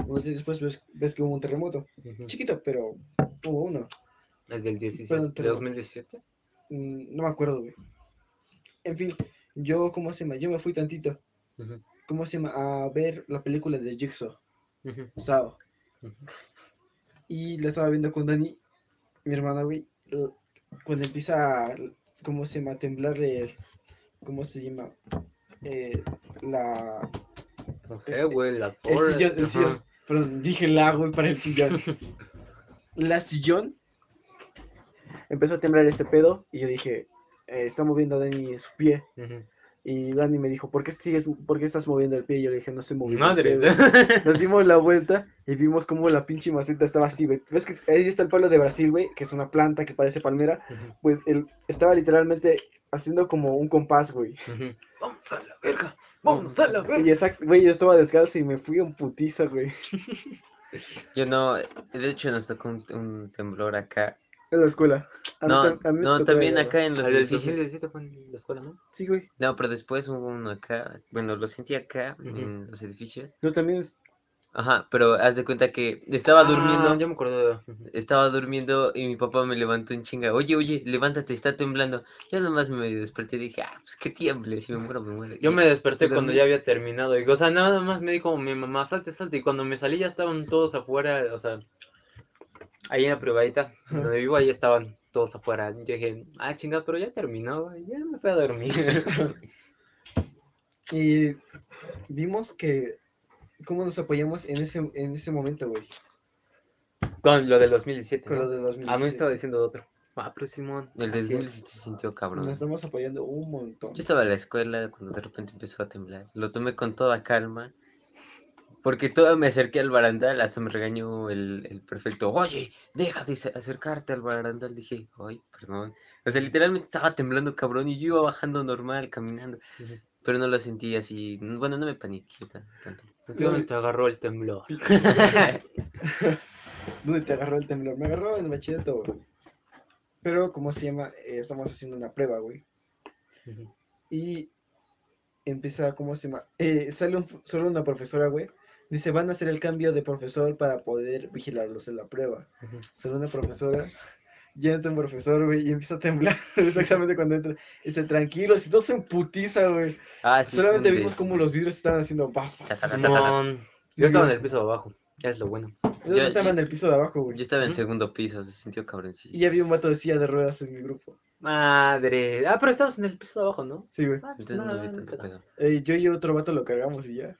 unos días después ves, ves que hubo un terremoto. Ujú. Chiquito, pero hubo uno. El del 17. Perdón, ¿De terremoto. 2017? Mm, No me acuerdo, güey. En fin, yo, ¿cómo se llama? Yo me fui tantito, Ujú, ¿cómo se llama? A ver la película de Jigsaw, ujú, Sao. ujú. Y la estaba viendo con Dani, mi hermana, güey. Cuando empieza, ¿cómo se llama? Temblar el, ¿cómo se llama? Eh, la, No sé, güey, el horas. sillón, el sillón. Perdón, dije la, güey, para el sillón. la sillón. Empezó a temblar este pedo y yo dije, eh, está moviendo a Dani su pie. Ujú. Y Dani me dijo, ¿por qué, sigues, ¿por qué estás moviendo el pie? Y yo le dije, no estoy moviendo el Madre. pie, güey". Nos dimos la vuelta y vimos como la pinche maceta estaba así, güey. ¿Ves que ahí está el palo de Brasil, güey? Que es una planta que parece palmera. Pues él estaba literalmente haciendo como un compás, güey. Vamos a la verga. Vamos a la Y verga. exacto, güey, yo estaba descalzo y me fui en putiza, güey. Yo no, de hecho nos tocó un, un temblor acá. En la escuela. A No, a mí no, también acá en los del edificios. 2017 fue en la escuela, ¿no? Sí, güey. No, pero después hubo uno acá. Bueno, lo sentí acá, en los edificios. Yo también. es- Ajá, pero haz de cuenta que estaba durmiendo. Ah, yo me acuerdo. Estaba durmiendo y mi papá me levantó en chinga. Oye, oye, levántate, está temblando. Yo nomás me desperté y dije, ah, pues que tiemble, si me muero, me muero. Yo me desperté ¿Te cuando ya había terminado. Y, o sea, nada más me dijo mi mamá, salte, salte. Y cuando me salí ya estaban todos afuera. O sea, ahí en la privadita, donde vivo, ahí estaban todos afuera. Yo dije, ah, chingada, pero ya terminó. Ya me fui a dormir. Y vimos que. ¿Cómo nos apoyamos en ese, en ese momento, güey? Con lo del 2017. Con ¿no? lo de los Ah, no estaba diciendo otro. Ah, pero Simón. El de así es. 2017 se sintió cabrón. Nos estamos apoyando un montón. Yo estaba en la escuela cuando de repente empezó a temblar. Lo tomé con toda calma. Porque todo me acerqué al barandal, hasta me regañó el, el prefecto. Oye, deja de acercarte al barandal. Dije, ay, perdón. O sea, literalmente estaba temblando cabrón y yo iba bajando normal, caminando. Pero no lo sentí así. Bueno, no me paniqué tan- tanto. ¿Dónde te agarró el temblor? ¿Dónde te agarró el temblor? Me agarró en el bachillerato, güey. Pero, ¿cómo se llama? Eh, estamos haciendo una prueba, güey. Y empieza, ¿cómo se llama? Eh, sale un- solo una profesora, güey. Dice, van a hacer el cambio de profesor para poder vigilarlos en la prueba. Sale una profesora. ya entra un profesor, güey, y empieza a temblar exactamente cuando entra. Y dice, tranquilos, y todo se emputiza, güey. Ah, sí, Solamente vimos cómo los vidrios estaban haciendo pas. Simón, yo estaba en el piso de abajo, es lo bueno. Yo Yo- estaba en el piso de abajo, güey. Yo estaba en Ujú. segundo piso, se sintió cabroncillo. Y había un vato de silla de ruedas en mi grupo. Madre. Ah, pero estabas en el piso de abajo, ¿no? Sí, güey. Ah, pues no no. Eh, yo y otro vato lo cargamos y ya.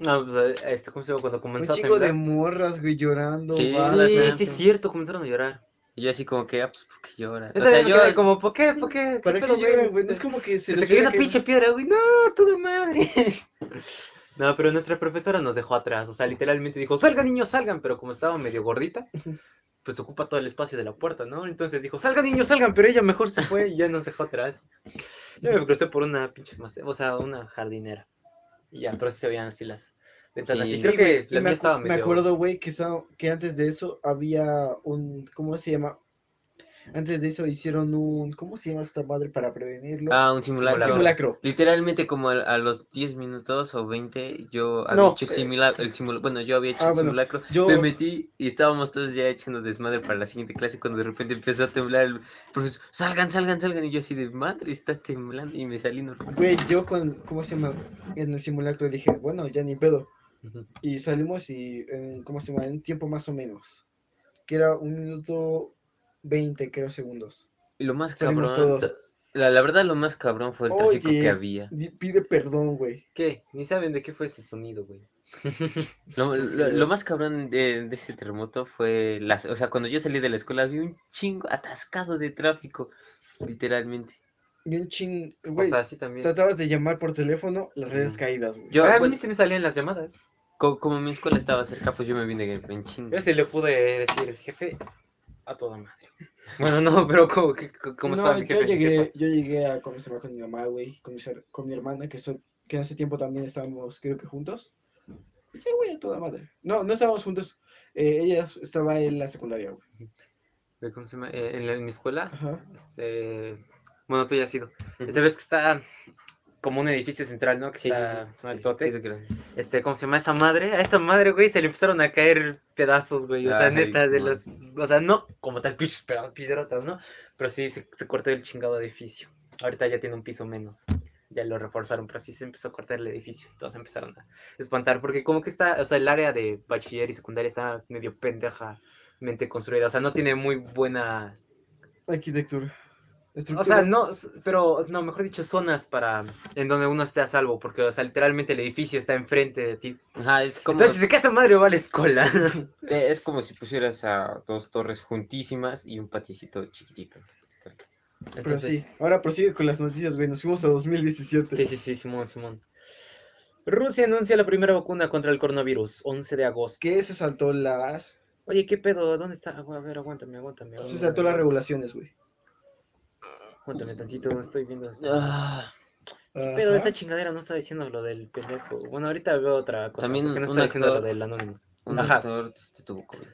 No, pues este, ¿cómo se llama? Cuando Un comenzó a chico de morras, güey, llorando. Sí, Sí, es cierto, comenzaron a llorar. Y yo así como que, ah, pues, ¿por qué llora? Yo O sea, yo... como, ¿por qué? ¿Por qué? ¿Para qué lloran, güey? No es como que se, Se les cayó una pinche caído- piedra, güey. No, tu de madre. No, pero nuestra profesora nos dejó atrás. O sea, literalmente dijo, salgan niños, salgan. Pero como estaba medio gordita, pues ocupa todo el espacio de la puerta, ¿no? Entonces dijo, salgan niños, salgan. Pero ella mejor se fue y ya nos dejó atrás. Yo me crucé por una pinche o sea, una jardinera. Y ya, pero sí se veían así las ventanas. Sí. y creo Sí, que la me, mía acu- estaba me medio... acuerdo, güey, que, que antes de eso había un, ¿cómo se llama? Antes de eso hicieron un, ¿cómo se llama esta madre para prevenirlo? Ah, un simulacro. Simulacro. Literalmente como a, a los 10 minutos o 20 yo había No, hecho el eh, simulacro, bueno, yo había hecho ah, el bueno, simulacro, yo- me metí y estábamos todos ya echando desmadre para la siguiente clase cuando de repente empezó a temblar el profesor, salgan, salgan, salgan, y yo así de madre, está temblando y me salí normal. Güey, yo con, ¿cómo se llama? En el simulacro dije, bueno, ya ni pedo. Y salimos y, en, ¿cómo se llama? En un tiempo más o menos. Que era un minuto 20, creo, segundos. Y lo más Salimos cabrón, todos. la, la verdad lo más cabrón fue el tráfico que había. pide perdón, güey. ¿Qué? Ni saben de qué fue ese sonido, güey. Lo, lo- más cabrón de, de ese terremoto fue, las, o sea, cuando yo salí de la escuela había un chingo atascado de tráfico, literalmente. Y un ching, O güey. sea, sí también. Tratabas de llamar por teléfono, las redes caídas, güey. Yo, a mí se me salían las llamadas. co- como mi escuela estaba cerca, pues yo me vine en chingo. Yo sí le pude decir, jefe, a toda madre. Bueno, no, pero co- como no, estaba mi yo jefe. llegué, yo llegué a conversar con mi mamá, güey, con mi, con mi hermana, que, so- que en ese tiempo también estábamos, creo que juntos. Y sí, güey, a toda madre. No, no estábamos juntos. eh, ella estaba en la secundaria, güey. de ¿cómo se llama? Eh, en, la- en mi escuela, Ajá. este, bueno, tú ya has ido. Esta vez que está como un edificio central, ¿no? Que Sí, sí, está sí. Sí, sí. Este, ¿cómo se llama esa madre? A esa madre, güey, se le empezaron a caer pedazos, güey. O sea, Ay, neta, de los. O sea, no como tal pinches pedazos, piedrotas, ¿no? Pero sí, se, se cortó el chingado edificio. Ahorita ya tiene un piso menos. Ya lo reforzaron, pero sí se empezó a cortar el edificio. Todos empezaron a espantar. Porque como que está, o sea, el área de bachiller y secundaria está medio pendejamente construida. O sea, no tiene muy buena Arquitectura. O sea, no, pero, no, mejor dicho, zonas para, en donde uno esté a salvo, porque, o sea, literalmente el edificio está enfrente de ti. Ajá, es como, Entonces, ¿de qué esta madre va a la escuela? eh, es como si pusieras a dos torres juntísimas y un patiecito chiquitito. Pero Entonces, sí, ahora prosigue con las noticias, güey. Nos fuimos a 2017. sí, sí, sí, Simón, Simón. Rusia anuncia la primera vacuna contra el coronavirus, 11 de agosto. Que se saltó las. Oye, ¿qué pedo? ¿Dónde está? A ver, aguántame, aguántame. Se aguántame, saltó las regulaciones, güey. Aguántame tantito, estoy viendo. esto. Ah. Ajá. Esta chingadera no está diciendo lo del pendejo. Bueno, ahorita veo otra cosa. También no un está diciendo lo actor- del Anonymous. un Ajá. actor este, tuvo COVID.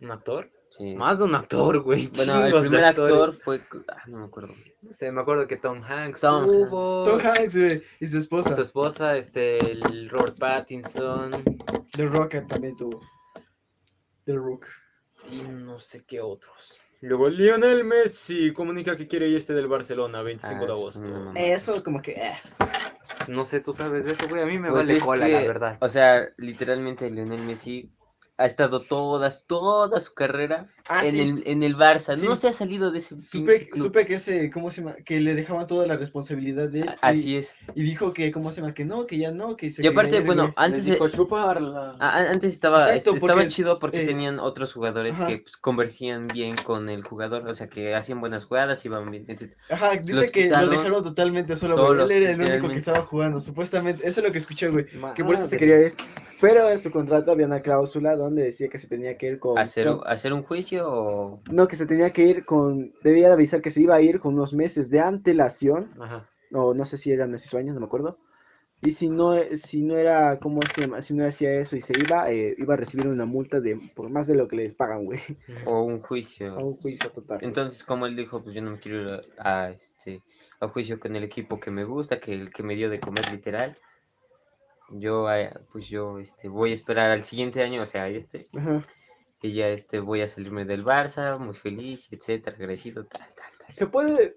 ¿Un actor? Sí. Más de un actor, güey. Bueno, el chingos de primer actores. actor fue, ah, no me acuerdo. No sé, me acuerdo que Tom Hanks Tom tuvo. Tom Hanks, güey. Y su esposa. Su esposa, este, el Robert Pattinson. The Rock también tuvo. The Rock. Y no sé qué otros. Luego Lionel Messi comunica que quiere irse del Barcelona 25 Ah, de agosto. Eso, como que. eh. No sé, tú sabes de eso, güey. A mí me Pues vale cola, que, la verdad. O sea, literalmente Lionel Messi ha estado todas, toda su carrera Ah, en, sí. el, en el Barça. No Sí. se ha salido de ese Supe, club. supe que ese, ¿cómo se llama? Que le dejaban toda la responsabilidad de él. A- Así es. Y, y dijo que, ¿cómo se llama? Que no, que ya no, que se Y aparte, bueno, antes, dijo, chuparla. a- antes estaba, Exacto, estaba porque, chido porque eh, tenían otros jugadores ajá. que pues, convergían bien con el jugador, o sea, que hacían buenas jugadas, iban bien, etc. Ajá, dice los que quitaron lo dejaron totalmente solo, solo, Él era el único que estaba jugando, supuestamente. Eso es lo que escuché, güey. Que por eso se quería ir. Pero en su contrato había una cláusula donde decía que se tenía que ir con. ¿Hacer, con- ¿Hacer un juicio o...? No, que se tenía que ir con. Debía de avisar que se iba a ir con unos meses de antelación. Ajá. O no sé si eran meses o años, no me acuerdo. Y si no, si no era, ¿cómo se llama? Si no hacía eso y se iba, eh, iba a recibir una multa de por más de lo que les pagan, güey. o un juicio? A un juicio total. güey. Entonces, como él dijo, pues yo no me quiero ir a, a, este, a juicio con el equipo que me gusta, que el que me dio de comer literal. Yo, eh, pues yo este, voy a esperar al siguiente año, o sea, este, Ajá. Y ya este, voy a salirme del Barça, muy feliz, etcétera, agradecido, tal, tal, tal. Se puede,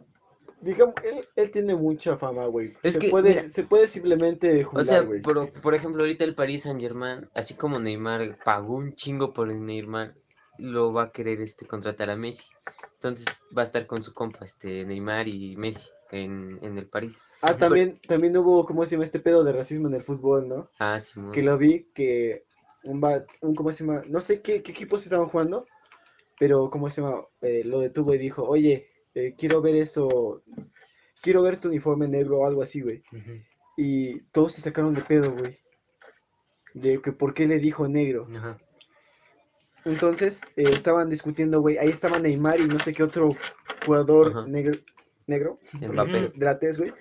digamos, él, él tiene mucha fama, güey. Se, que, puede, mira, se puede simplemente O sea, güey. por, por ejemplo, ahorita el Paris Saint Germain, así como Neymar pagó un chingo por el Neymar, lo va a querer este contratar a Messi. Entonces va a estar con su compa, este Neymar y Messi en, en el París. Ah, también, también hubo, ¿cómo se llama? Este pedo de racismo en el fútbol, ¿no? Ah, Simón. Que lo vi, que un, va- un ¿cómo se llama? No sé qué, qué equipos estaban jugando, pero, ¿cómo se llama? Eh, lo detuvo y dijo, oye, eh, quiero ver eso, quiero ver tu uniforme negro o algo así, güey. Y todos se sacaron de pedo, güey. De que por qué le dijo negro. Ajá. Entonces, eh, estaban discutiendo, güey. Ahí estaba Neymar y no sé qué otro jugador negro, negro, Mbappé. güey.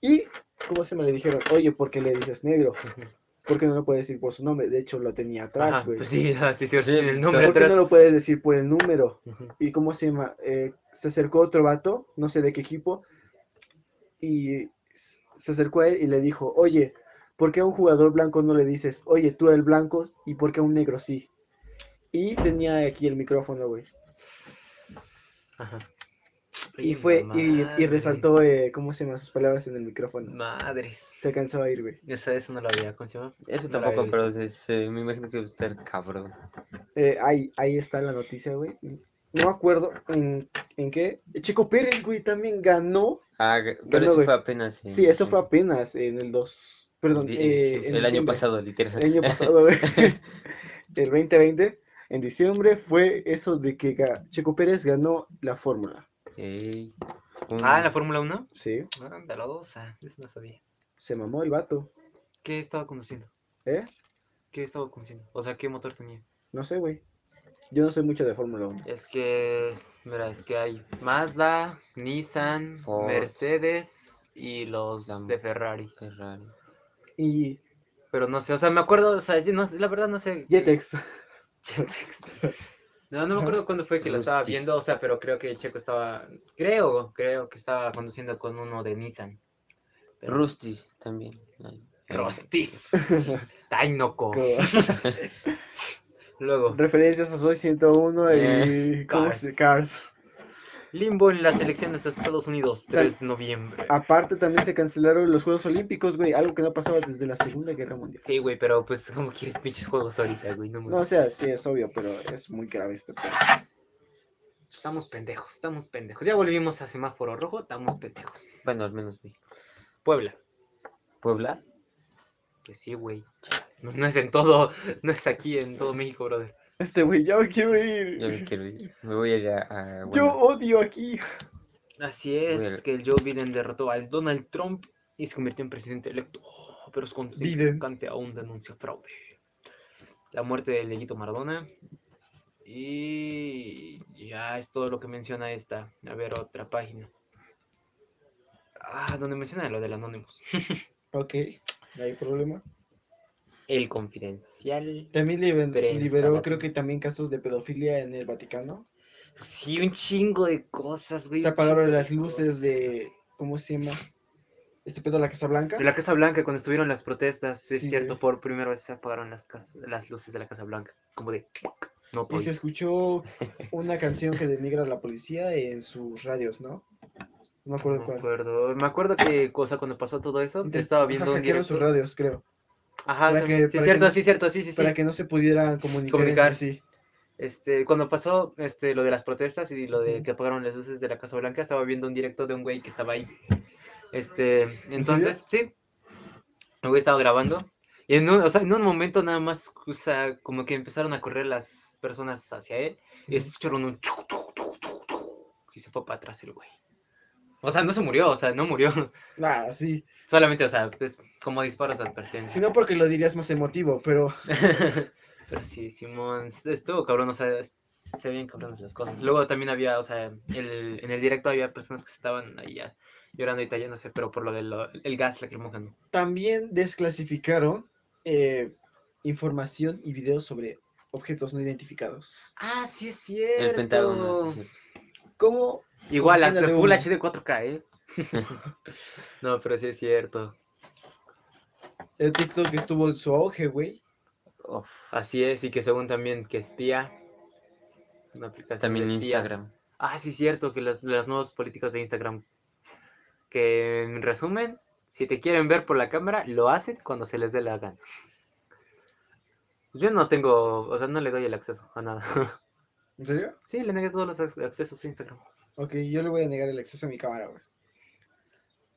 Y, ¿cómo se me le dijeron? Oye, ¿por qué le dices negro? ¿Por qué no lo puedes decir por su nombre? De hecho, lo tenía atrás, güey. pues sí, ah, sí, sí, el nombre ¿Por qué atrás. no lo puedes decir por el número? ¿Y cómo se llama? Eh, se acercó otro vato, no sé de qué equipo, y se acercó a él y le dijo, oye, ¿por qué a un jugador blanco no le dices, oye, tú el blanco, y por qué a un negro sí? Y tenía aquí el micrófono, güey. Ajá. Y fue, y, resaltó, eh, ¿cómo se llama? Sus palabras en el micrófono. Madres. Se alcanzó a ir, güey. Eso no lo había, ¿cómo se llama? Eso No tampoco, pero es, eh, me imagino que va a estar cabrón. Eh, ahí, ahí está la noticia, güey. No me acuerdo en, en qué. Checo Pérez, güey, también ganó. Ah, pero Ganó, eso güey. fue apenas. en Sí, eso fue apenas en el 2. Perdón, Di- eh, en el año pasado, literal. El año pasado, güey. el 2020. En diciembre fue eso de que Checo Pérez ganó la fórmula. Ey, un- Ah, la Fórmula 1. Sí, Ah, de la dosa. Eso no sabía. se mamó el vato. ¿Qué estaba conduciendo? ¿Eh? ¿Qué estaba conduciendo? O sea, ¿qué motor tenía? No sé, güey. Yo no sé mucho de Fórmula 1. Es que, mira, es que hay Mazda, Nissan, Ford. Mercedes y los Lam- de Ferrari. Ferrari. Y Pero no sé, o sea, me acuerdo, o sea, yo no sé, la verdad no sé. Jetex. Jetex. No, no me acuerdo cuándo fue que lo estaba Rustis. viendo, o sea, pero creo que Checo estaba, creo, creo que estaba conduciendo con uno de Nissan. Pero- Rustis también. Rostis. Tainoco. Luego, Referencias a Soy 101 y. Eh, ¿Cómo Cars. se Cars? Limbo en las elecciones de Estados Unidos, 3 de noviembre. Aparte, también se cancelaron los Juegos Olímpicos, güey. Algo que no pasaba desde la Segunda Guerra Mundial. Sí, güey, pero pues, ¿cómo quieres pinches juegos ahorita, güey? No, No, o sea, sí, es obvio, pero es muy grave este pedo. Estamos pendejos, estamos pendejos. Ya volvimos a semáforo rojo, estamos pendejos. Bueno, al menos México. Puebla. Puebla. Pues sí, güey. No, no es en todo, no es aquí en todo México, brother. Este güey, ya me quiero Yo me ir. quiero ir. Me voy a ir a. a- Yo odio aquí. Así es, que el Joe Biden derrotó al Donald Trump y se convirtió en presidente electo. Oh, pero su Biden. contrincante aún denuncia fraude. La muerte de Leguito Maradona. Y ya es todo lo que menciona esta. A ver, otra página. Ah, donde menciona lo del Anonymous. Ok, no hay problema. El confidencial. También liberó, creo que también casos de pedofilia en el Vaticano. Sí, un chingo de cosas, güey. Se apagaron las luces cosas. de. ¿Cómo se llama? Este pedo de la Casa Blanca. De la Casa Blanca, cuando estuvieron las protestas, es Sí, cierto, güey. por primera vez se apagaron las, luces de la Casa Blanca. Como de. No Y se escuchó una canción que denigra a la policía en sus radios, ¿no? No me acuerdo No me cuál. acuerdo. Me acuerdo que, cosa cuando pasó todo eso, Intent- estaba ajá, viendo un directo. sus radios, creo. Ajá, para que- sí, para que cierto, no- sí, cierto, sí, sí, sí. Para que no se pudieran comunicar, Comunicar. sí. Este, cuando pasó este, lo de las protestas y lo de que apagaron las luces de la Casa Blanca, estaba viendo un directo de un güey que estaba ahí. Este, entonces, sí. El güey estaba grabando. Y en un, o sea, en un momento nada más, o sea, como que empezaron a correr las personas hacia él y escucharon un chuc, chuc, chuc, chuc, chuc, y se fue para atrás el güey. O sea, no se murió, o sea, no murió. Ah, sí. Solamente, o sea, pues como disparos de advertencia. Si no, porque lo dirías más emotivo, pero. Pero sí, Simón, estuvo cabrón, o sea, se ven cabrones las cosas. Luego también había, o sea, el, en el directo había personas que estaban ahí ya llorando y tallándose, pero por lo del el gas lacrimógeno. También desclasificaron eh, información y videos sobre objetos no identificados. Ah, sí es El cierto. Pentágono. sí, sí. ¿Cómo? Igual, la Full. HD 4K, ¿eh? no, pero sí es cierto. El TikTok estuvo en su auge, güey. Así es, y que según también que espía. Una aplicación También de espía. Instagram. Ah, sí, cierto, que las, las nuevas políticas de Instagram. Que en resumen, si te quieren ver por la cámara, lo hacen cuando se les dé la gana. Yo no tengo, o sea, no le doy el acceso a nada. ¿En serio? Sí, le negué todos los ac- accesos a Instagram. Ok, yo le voy a negar el acceso a mi cámara, güey.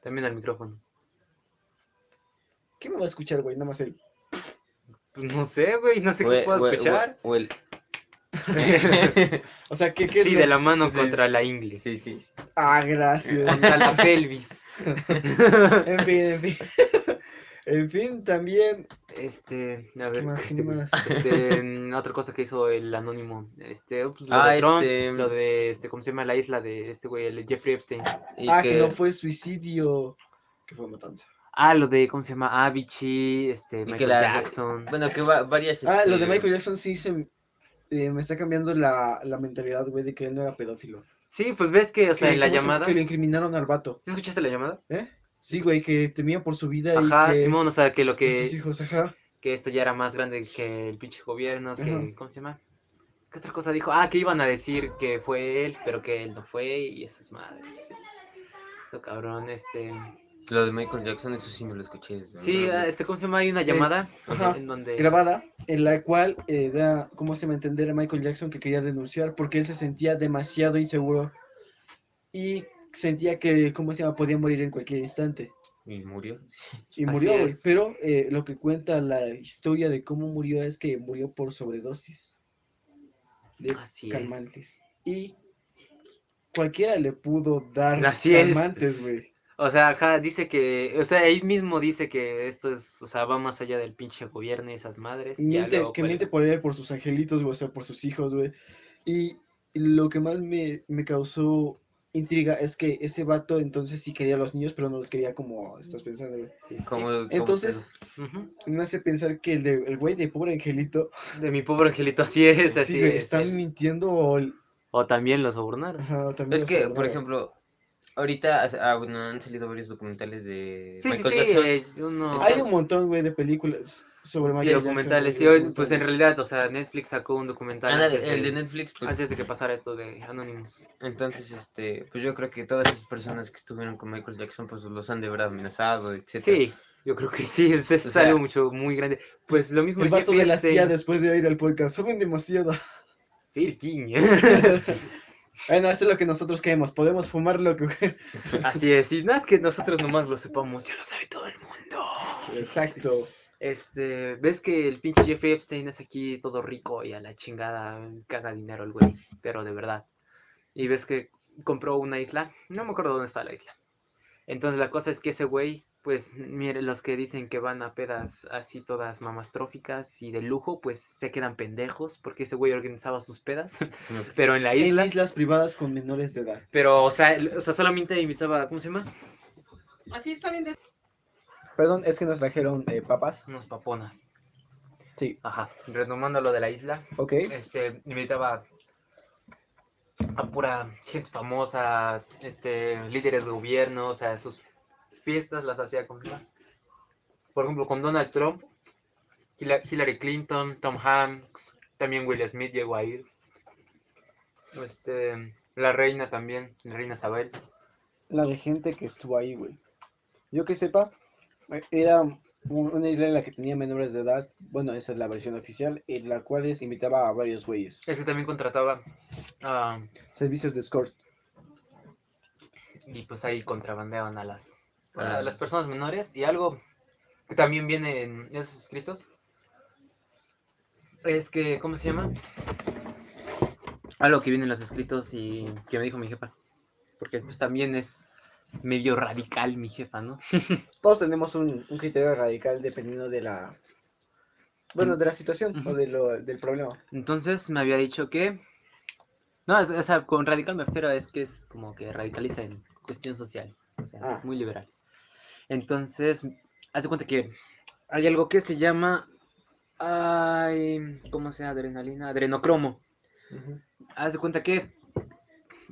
También al micrófono. ¿Qué me va a escuchar, güey? Nada más el... Pues no sé, güey, no sé qué puedo escuchar. o el- O sea, ¿qué, qué es sí, lo- de la mano Sí. contra la ingle. Sí, sí. sí. Ah, gracias. Contra la pelvis. en fin, en fin. En fin, también... Este, a ¿Qué ver, más? ¿Qué este, más? este, otra cosa que hizo el anónimo, este, pues, lo Ah, de Trump, este, lo de, este, ¿cómo se llama la isla de este güey, el Jeffrey Epstein? Y ah, que... no fue suicidio. Que fue matanza. Ah, lo de, ¿cómo se llama? Avicii, este, Michael la- Jackson. Bueno, que va, varias. Ah, lo de este, Michael Jackson sí se... eh, me está cambiando la, la mentalidad, güey, de que él no era pedófilo. Sí, pues ves que, o sea, en la ¿cómo se- llamada, Que lo incriminaron al vato. ¿sí escuchaste la llamada? ¿Eh? Sí, güey, que temía por su vida Ajá, y que... Simón, o sea, que lo que, hijos, ajá. que esto ya era más grande que el pinche gobierno, que, Ajá. ¿cómo se llama? ¿Qué otra cosa dijo? Ah, que iban a decir que fue él, pero que él no fue, y esas madres. Eso cabrón, este... Lo de Michael Jackson, eso sí no lo escuché. Sí, ah, este, ¿cómo se llama? Hay una llamada ajá, en donde... grabada en la cual eh, da, ¿cómo se me entender a Michael Jackson que quería denunciar porque él se sentía demasiado inseguro y sentía que, ¿cómo se llama? Podía morir en cualquier instante. Y murió. Y murió, güey. Pero eh, lo que cuenta la historia de cómo murió es que murió por sobredosis de Así es. calmantes. Y cualquiera le pudo dar Así calmantes, güey. O sea, ajá, dice que... O sea, ahí mismo dice que esto es... O sea, va más allá del pinche gobierno y esas madres. Miente, luego que miente por él, por sus angelitos, güey, o sea, por sus hijos, güey. Y lo que más me, me causó intriga es que ese vato entonces sí quería a los niños, pero no los quería como estás pensando, güey. Sí, sí, Como, como Entonces, me hace pensar que el, de, el güey de pobre angelito, De mi pobre angelito, así es, así sí, güey, es. están mintiendo o, también lo sobornaron. ajá, también Es que, por ejemplo, ahorita ah, bueno, han salido varios documentales de Sí, sí, Michael sí, Jackson. eh, uno... Hay un montón, güey, de películas sobre y Michael documentales. Jackson, y hoy, pues en realidad, o sea, Netflix sacó un documental el de de, Netflix, pues, antes de que pasara esto de Anonymous. entonces, este, pues yo creo que todas esas personas que estuvieron con Michael Jackson, pues los han de verdad amenazado, etcétera. Sí, yo creo que sí, es, es O sea, algo mucho, muy grande. Pues lo mismo El vato de la. CIA después de ir al podcast, saben demasiado. Bueno, eso es lo que nosotros queremos, podemos fumar lo que... Así es, y no es que nosotros nomás lo sepamos, ya lo sabe todo el mundo. Exacto. Este, ves que el pinche Jeffrey Epstein es aquí todo rico y a la chingada caga dinero el güey, pero de verdad. Y ves que compró una isla, no me acuerdo dónde está la isla. Entonces la cosa es que ese güey, pues mire, los que dicen que van a pedas así todas mamastróficas y de lujo, pues se quedan pendejos porque ese güey organizaba sus pedas, pero en la En isla. islas privadas con menores de edad. Pero, o sea, o sea, solamente invitaba, ¿cómo se llama? Así está bien de Perdón, es que nos trajeron eh, papas. unas paponas. Sí, Ajá. Retomando lo de la isla, ok. este, invitaba a pura gente famosa, este, líderes de gobierno, o sea, sus fiestas las hacía con, por ejemplo, con Donald Trump, Hillary Clinton, Tom Hanks, también Will Smith llegó a ir, este, la reina también, la reina Isabel. La de gente que estuvo ahí, güey. Yo que sepa, era un- una isla en la que tenía menores de edad. Bueno, esa es la versión oficial, en la cual les invitaba a varios güeyes. Ese también contrataba Servicios de escort. y pues ahí contrabandeaban a las, a Ah. las personas menores. Y algo que también viene en esos escritos es que, ¿cómo se llama? Algo que viene en los escritos y que me dijo mi jefa. Porque pues también es medio radical mi jefa, ¿no? Todos tenemos un, un criterio radical dependiendo de la... Bueno, de la situación o de lo, del problema. Entonces me había dicho que... No, es- o sea, con radical me refiero a es que es como que radicaliza en cuestión social. O sea, Ah. muy liberal. Entonces, hace cuenta que hay algo que se llama... Ay, ¿cómo se llama? Adrenalina, adrenocromo. Ujú. Haz de cuenta que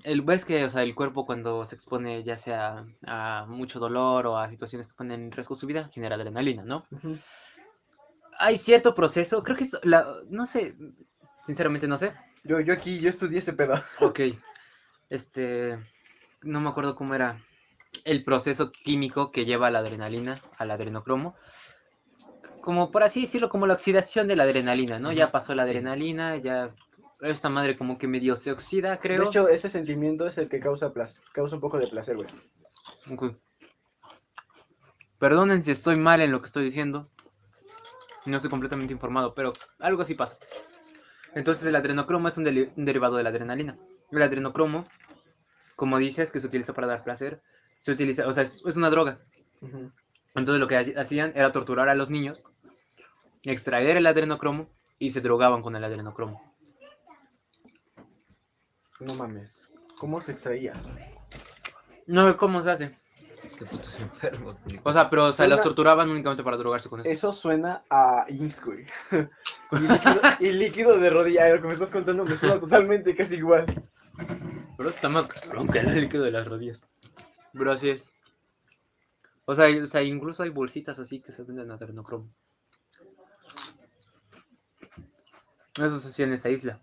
el ves que, o sea, el cuerpo cuando se expone ya sea a mucho dolor o a situaciones que ponen en riesgo su vida, genera adrenalina, ¿no? Hay cierto proceso, creo que es la, no sé, sinceramente no sé, Yo, yo aquí, yo estudié ese pedo. Ok. Este. No me acuerdo cómo era el proceso químico que lleva la adrenalina, al adrenocromo. Como por así decirlo, como la oxidación de la adrenalina, ¿no? Ya pasó la adrenalina, ya. Esta madre como que medio se oxida, creo. De hecho, ese sentimiento es el que causa, causa un poco de placer, güey. Ok. Perdonen si estoy mal en lo que estoy diciendo. No estoy completamente informado, pero algo así pasa. Entonces el adrenocromo es un, derivado de la adrenalina. El adrenocromo, como dices, que se utiliza para dar placer, se utiliza, o sea, es, es una droga. Entonces lo que hacían era torturar a los niños, extraer el adrenocromo y se drogaban con el adrenocromo. No mames. ¿Cómo se extraía? No, ¿cómo se hace? Qué putos enfermos. O sea, pero o sea, los torturaban únicamente para drogarse con eso. Eso suena a Inks, güey. y, líquido, y líquido de rodilla. Lo que me estás contando me suena totalmente casi igual. Pero está más cabrón que el líquido de las rodillas. Pero así es. O sea, o sea, incluso hay bolsitas así que se venden adrenocromo. Eso se hacía en esa isla.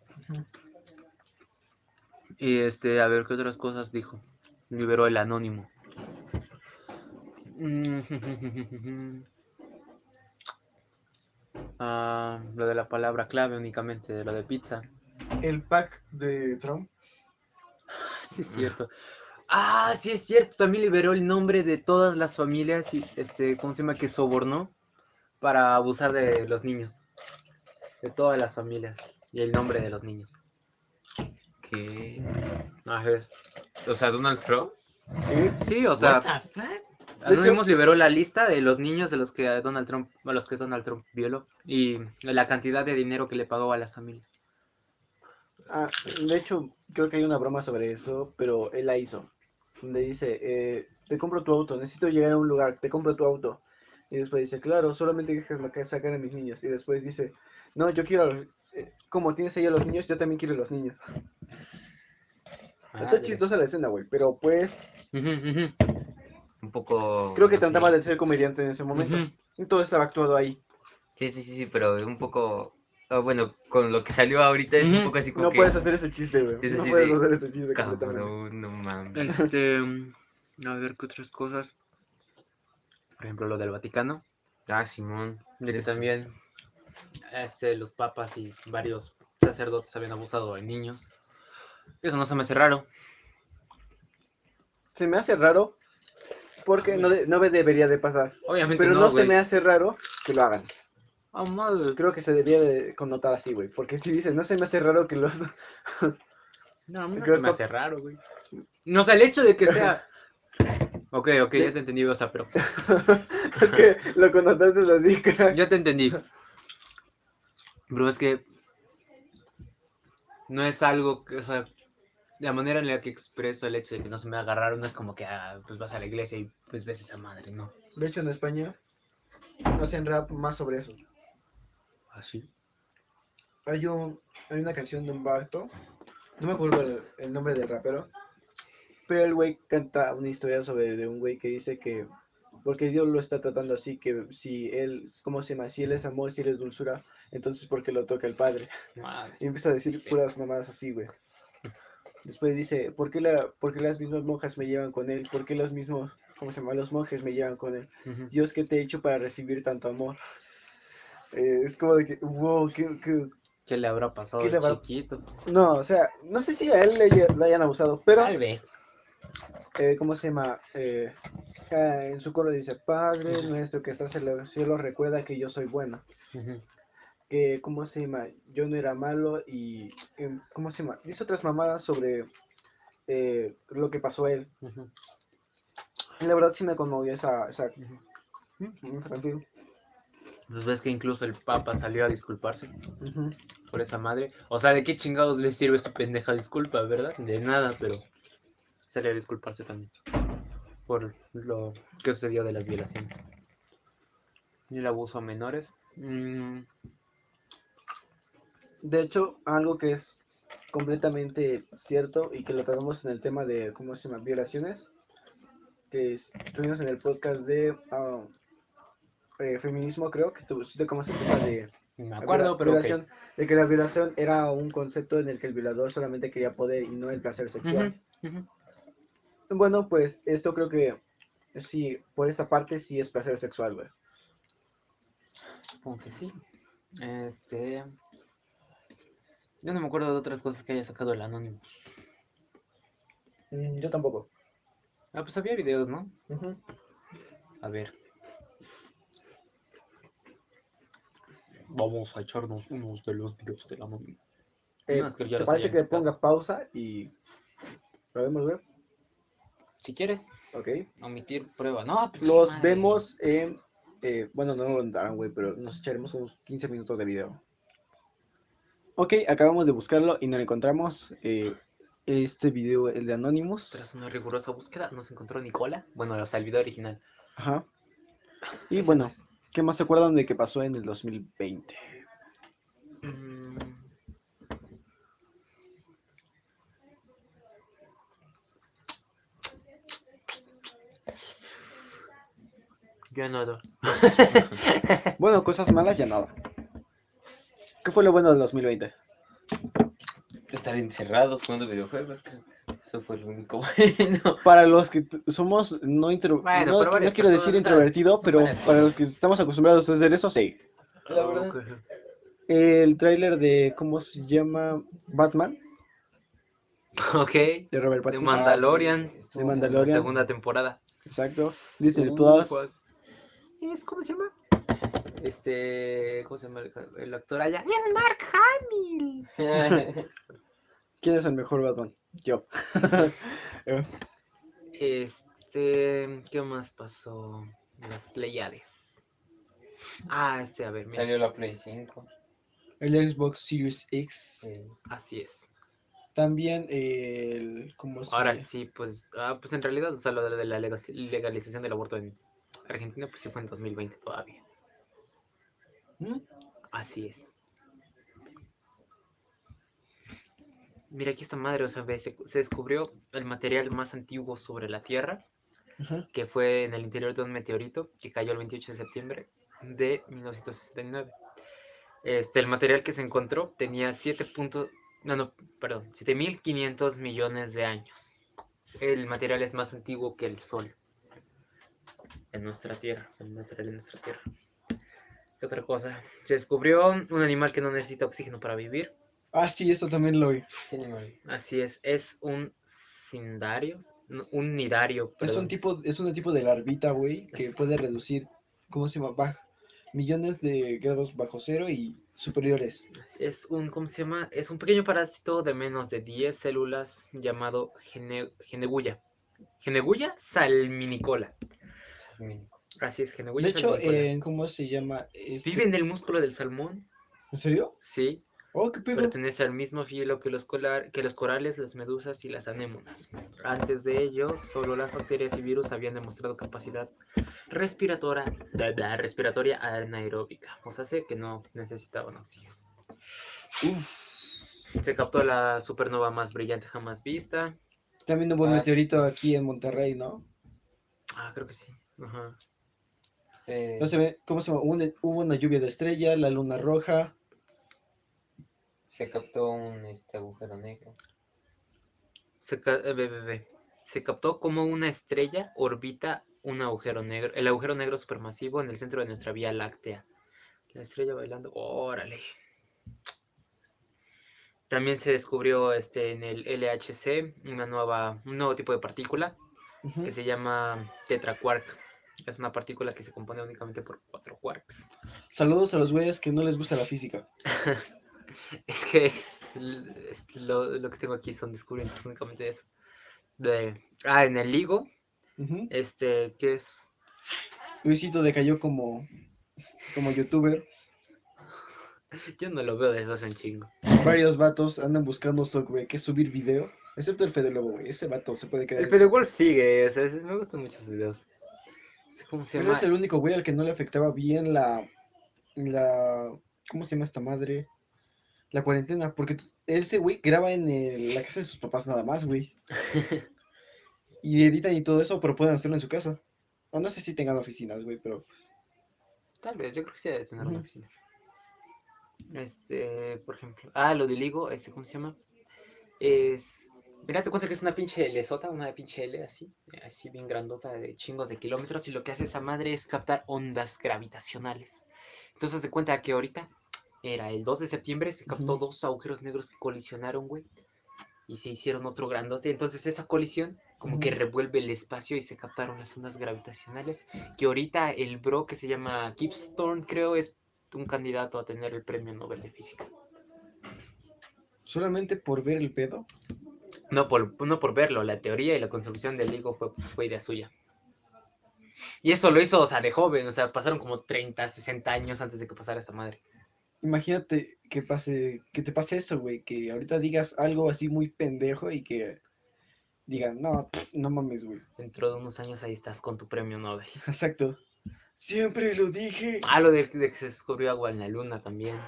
Y este, a ver qué otras cosas dijo. Liberó el anónimo. Mm, Ah, lo de la palabra clave únicamente, de lo de pizza. El pack de Trump. Sí, es cierto. Ah, sí, es cierto. También liberó el nombre de todas las familias y este, ¿cómo se llama? Que sobornó para abusar de los niños. De todas las familias. Y el nombre de los niños. ¿Qué? Ah, es. O sea, Donald Trump. Sí. Sí, o sea, What the fuck? Anonymous liberó la lista de los niños de los que Donald Trump, a los que Donald Trump violó y la cantidad de dinero que le pagó a las familias. Ah, de hecho, creo que hay una broma sobre eso, pero él la hizo. Donde dice, eh, te compro tu auto, necesito llegar a un lugar, te compro tu auto. Y después dice, claro, solamente déjame que sacar a mis niños. Y después dice, no, yo quiero como tienes ahí a los niños, yo también quiero a los niños. Está chistosa la escena, güey, pero pues Un poco. creo que no sé. trataba de ser comediante en ese momento. Y todo estaba actuado ahí. Sí, sí, sí, sí, pero un poco. ah, bueno, con lo que salió ahorita es un poco así como No que. puedes hacer ese chiste, güey. Es No puedes de, hacer ese chiste completamente. No mames. Este, a ver qué otras cosas. Por ejemplo, lo del Vaticano, Ah, Simón. de que también este, los papas y varios sacerdotes habían abusado de niños. Eso no se me hace raro. Se me hace raro porque no, de- no me debería de pasar. Obviamente Pero no, no, se me hace raro que lo hagan. Ah, madre. Creo que se debería de connotar así, güey. Porque si dices, no se me hace raro que los... No, a mí no ¿Qué se me hace raro, güey. No, o sea, el hecho de que sea... Ok, ok, ya te entendí, o sea, pero... es que lo connotaste así, crack. Ya te entendí. Bro, es que... No es algo que, o sea... La manera en la que expreso el hecho de que no se me haga raro no es como que, ah, pues vas a la iglesia y pues ves esa madre, ¿no? De hecho, en España hacen rap más sobre eso. Así. Hay, un, hay una canción de un vato, no me acuerdo el, el nombre del rapero, pero el güey canta una historia sobre de un güey que dice que porque Dios lo está tratando así, que si él, ¿cómo se llama? Si él es amor, si él es dulzura, entonces ¿por qué lo toca el padre? Madre. Y empieza a decir puras mamadas así, güey. Después dice, ¿por qué, la, ¿por qué las mismas monjas me llevan con él? ¿Por qué los mismos, ¿cómo se llama? Los monjes me llevan con él. Dios, ¿qué te he hecho para recibir tanto amor? Eh, es como de que, wow, qué, qué- ¿Qué le habrá pasado ¿Qué de le habrá- chiquito? No, o sea, no sé si a él le, le hayan abusado, pero, Tal vez. eh, ¿cómo se llama? Eh, ah, en su coro dice, Padre nuestro que estás en los cielos, recuerda que yo soy bueno. Ujú. Que, ¿cómo se llama? Yo no era malo y, em, ¿cómo se llama? Dice otras mamadas sobre eh, lo que pasó a él. Y la verdad sí me conmovió esa, esa, Ujú. esa canción. Pues ves que incluso el Papa salió a disculparse por esa madre. O sea, ¿de qué chingados le sirve su pendeja disculpa, verdad? De nada, pero salió a disculparse también por lo que sucedió de las violaciones. Y el abuso a menores. Mm, De hecho, algo que es completamente cierto y que lo tratamos en el tema de, ¿cómo se llama? Violaciones, que es- estuvimos en el podcast de, ah, eh, feminismo, creo que tú sí tocamos el tema de Me acuerdo, pero violación, de que la violación era un concepto en el que el violador solamente quería poder y no el placer sexual. Bueno, pues esto creo que sí, por esta parte sí es placer sexual, güey. Supongo que sí. Este. Yo no me acuerdo de otras cosas que haya sacado el Anonymous. Mm, yo tampoco. Ah, pues había videos, ¿no? A ver. Vamos a echarnos unos de los videos del Anonymous. Eh, No, es que ya ¿Te parece que quitado. ponga pausa y lo vemos, güey? Si quieres, Ok. omitir prueba. No, Los madre. vemos en. eh, bueno, no lo darán, güey, pero nos echaremos unos 15 minutos de video. Ok, acabamos de buscarlo y no lo encontramos. eh, este video, el de Anonymous. Tras una rigurosa búsqueda, no se encontró Nicola. Bueno, o sea, el video original. Ajá. Y Ese bueno, no es. ¿qué más se acuerdan de que pasó en el 2020? Mm. Yo no. Bueno, cosas malas ya nada. ¿Qué fue lo bueno del 2020? Estar encerrados jugando videojuegos, creo que eso fue lo único bueno. Para los que somos no intro... Bueno, no, quiero decir personas, o sea, introvertido, pero para los que estamos acostumbrados a hacer eso, sí. La verdad. El tráiler de, ¿cómo se llama? Batman, Ok. de Robert De Pattinson. Mandalorian. Ah, De muy La Mandalorian. segunda temporada. Exacto. Disney Uh, Plus. pues, ¿Es cómo se llama? Este, ¿cómo se llama el, el actor allá? Es Mark Hamill. ¿Quién es el mejor Batman? Yo. Eh, Este, ¿qué más pasó? Las Pleiades. Ah, este, a ver, mira. Salió la Play 5. el Xbox Series X. sí. Así es. También el... ¿Cómo se Ahora sí, pues, ah, pues en realidad, o sea, lo de la lega- legalización del aborto en Argentina, pues sí fue en 2020 todavía. ¿Mm? Así es. Mira aquí esta madre, o sea, ve, se, se descubrió el material más antiguo sobre la Tierra, que fue en el interior de un meteorito que cayó el 28 de septiembre de 1969. Este, el material que se encontró tenía 7 punto- no, no, perdón, 7.500 millones de años. El material es más antiguo que el Sol en nuestra Tierra, el material en nuestra Tierra. ¿Qué otra cosa? Se descubrió un animal que no necesita oxígeno para vivir. Ah, sí, eso también lo vi. Así es, es un cindario, un nidario, Es un tipo, es un tipo de larvita, güey, que Es- puede reducir, ¿cómo se llama? Baj- millones de grados bajo cero y superiores. Es un, ¿cómo se llama? Es un pequeño parásito de menos de 10 células llamado gene, geneguya. Geneguya salminicola. Salmínico. Así es, geneguya De hecho, en, ¿cómo se llama? Este- Vive en el músculo del salmón, ¿En serio? sí. Oh, qué pedo. Pertenece al mismo filo que los, colar- que los corales, las medusas y las anémonas. Antes de ello, solo las bacterias y virus habían demostrado capacidad respiratoria, da- da, respiratoria anaeróbica. O sea, sé que no necesitaban oxígeno. Uf. Se captó la supernova más brillante jamás vista. También hubo un Ah, meteorito aquí en Monterrey, ¿no? Ah, creo que sí. Ajá. Se ve, ¿cómo se llama? Hubo una, hubo una lluvia de estrella, la luna roja. se captó un este, agujero negro. Se, ca- eh, ve, ve, ve. Se captó como una estrella orbita un agujero negro, el agujero negro supermasivo en el centro de nuestra Vía Láctea. La estrella bailando, órale. También se descubrió este, en el LHC una nueva, un nuevo tipo de partícula que se llama tetraquark. Es una partícula que se compone únicamente por cuatro quarks. Saludos a los güeyes que no les gusta la física. Es que es l- es lo, lo que tengo aquí son descubrimientos únicamente de eso. De, ah, en el LIGO, este, que es Luisito decayó como, como youtuber. Yo no lo veo desde hace un chingo. Varios vatos andan buscando esto, güey, que es subir video. Excepto el Fede Lobo, güey. Ese vato se puede quedar. El Fede Wolf sigue, o sea, me gustan mucho sus videos. ¿Cómo se Él llama? es el único güey al que no le afectaba bien la. la ¿Cómo se llama esta madre? La cuarentena. Porque ese güey graba en el- la casa de sus papás nada más, güey. Y editan y todo eso, pero pueden hacerlo en su casa. O no sé si tengan oficinas, güey, pero pues. Tal vez, yo creo que sí debe tener una Ujú. oficina. Este, por ejemplo. Ah, lo de Ligo, este, ¿cómo se llama? Es. Mira, te cuenta que es una pinche L-sota, una pinche L así, así bien grandota de chingos de kilómetros. Y lo que hace esa madre es captar ondas gravitacionales. Entonces se cuenta que ahorita era el 2 de septiembre, se captó dos agujeros negros que colisionaron, güey. Y se hicieron otro grandote. Entonces esa colisión como que revuelve el espacio y se captaron las ondas gravitacionales. Que ahorita el bro que se llama Gibbs Thorne, creo, es un candidato a tener el premio Nobel de Física. Solamente por ver el pedo. No por, no por verlo, la teoría y la construcción del LIGO fue, fue idea suya. Y eso lo hizo, o sea, de joven, o sea, pasaron como 30, 60 años antes de que pasara esta madre. Imagínate que pase, que te pase eso, güey, que ahorita digas algo así muy pendejo y que digan, no, pff, no mames, güey. Dentro de unos años ahí estás con tu premio Nobel. Exacto. Siempre lo dije. Ah, lo de, de que se descubrió agua en la luna también.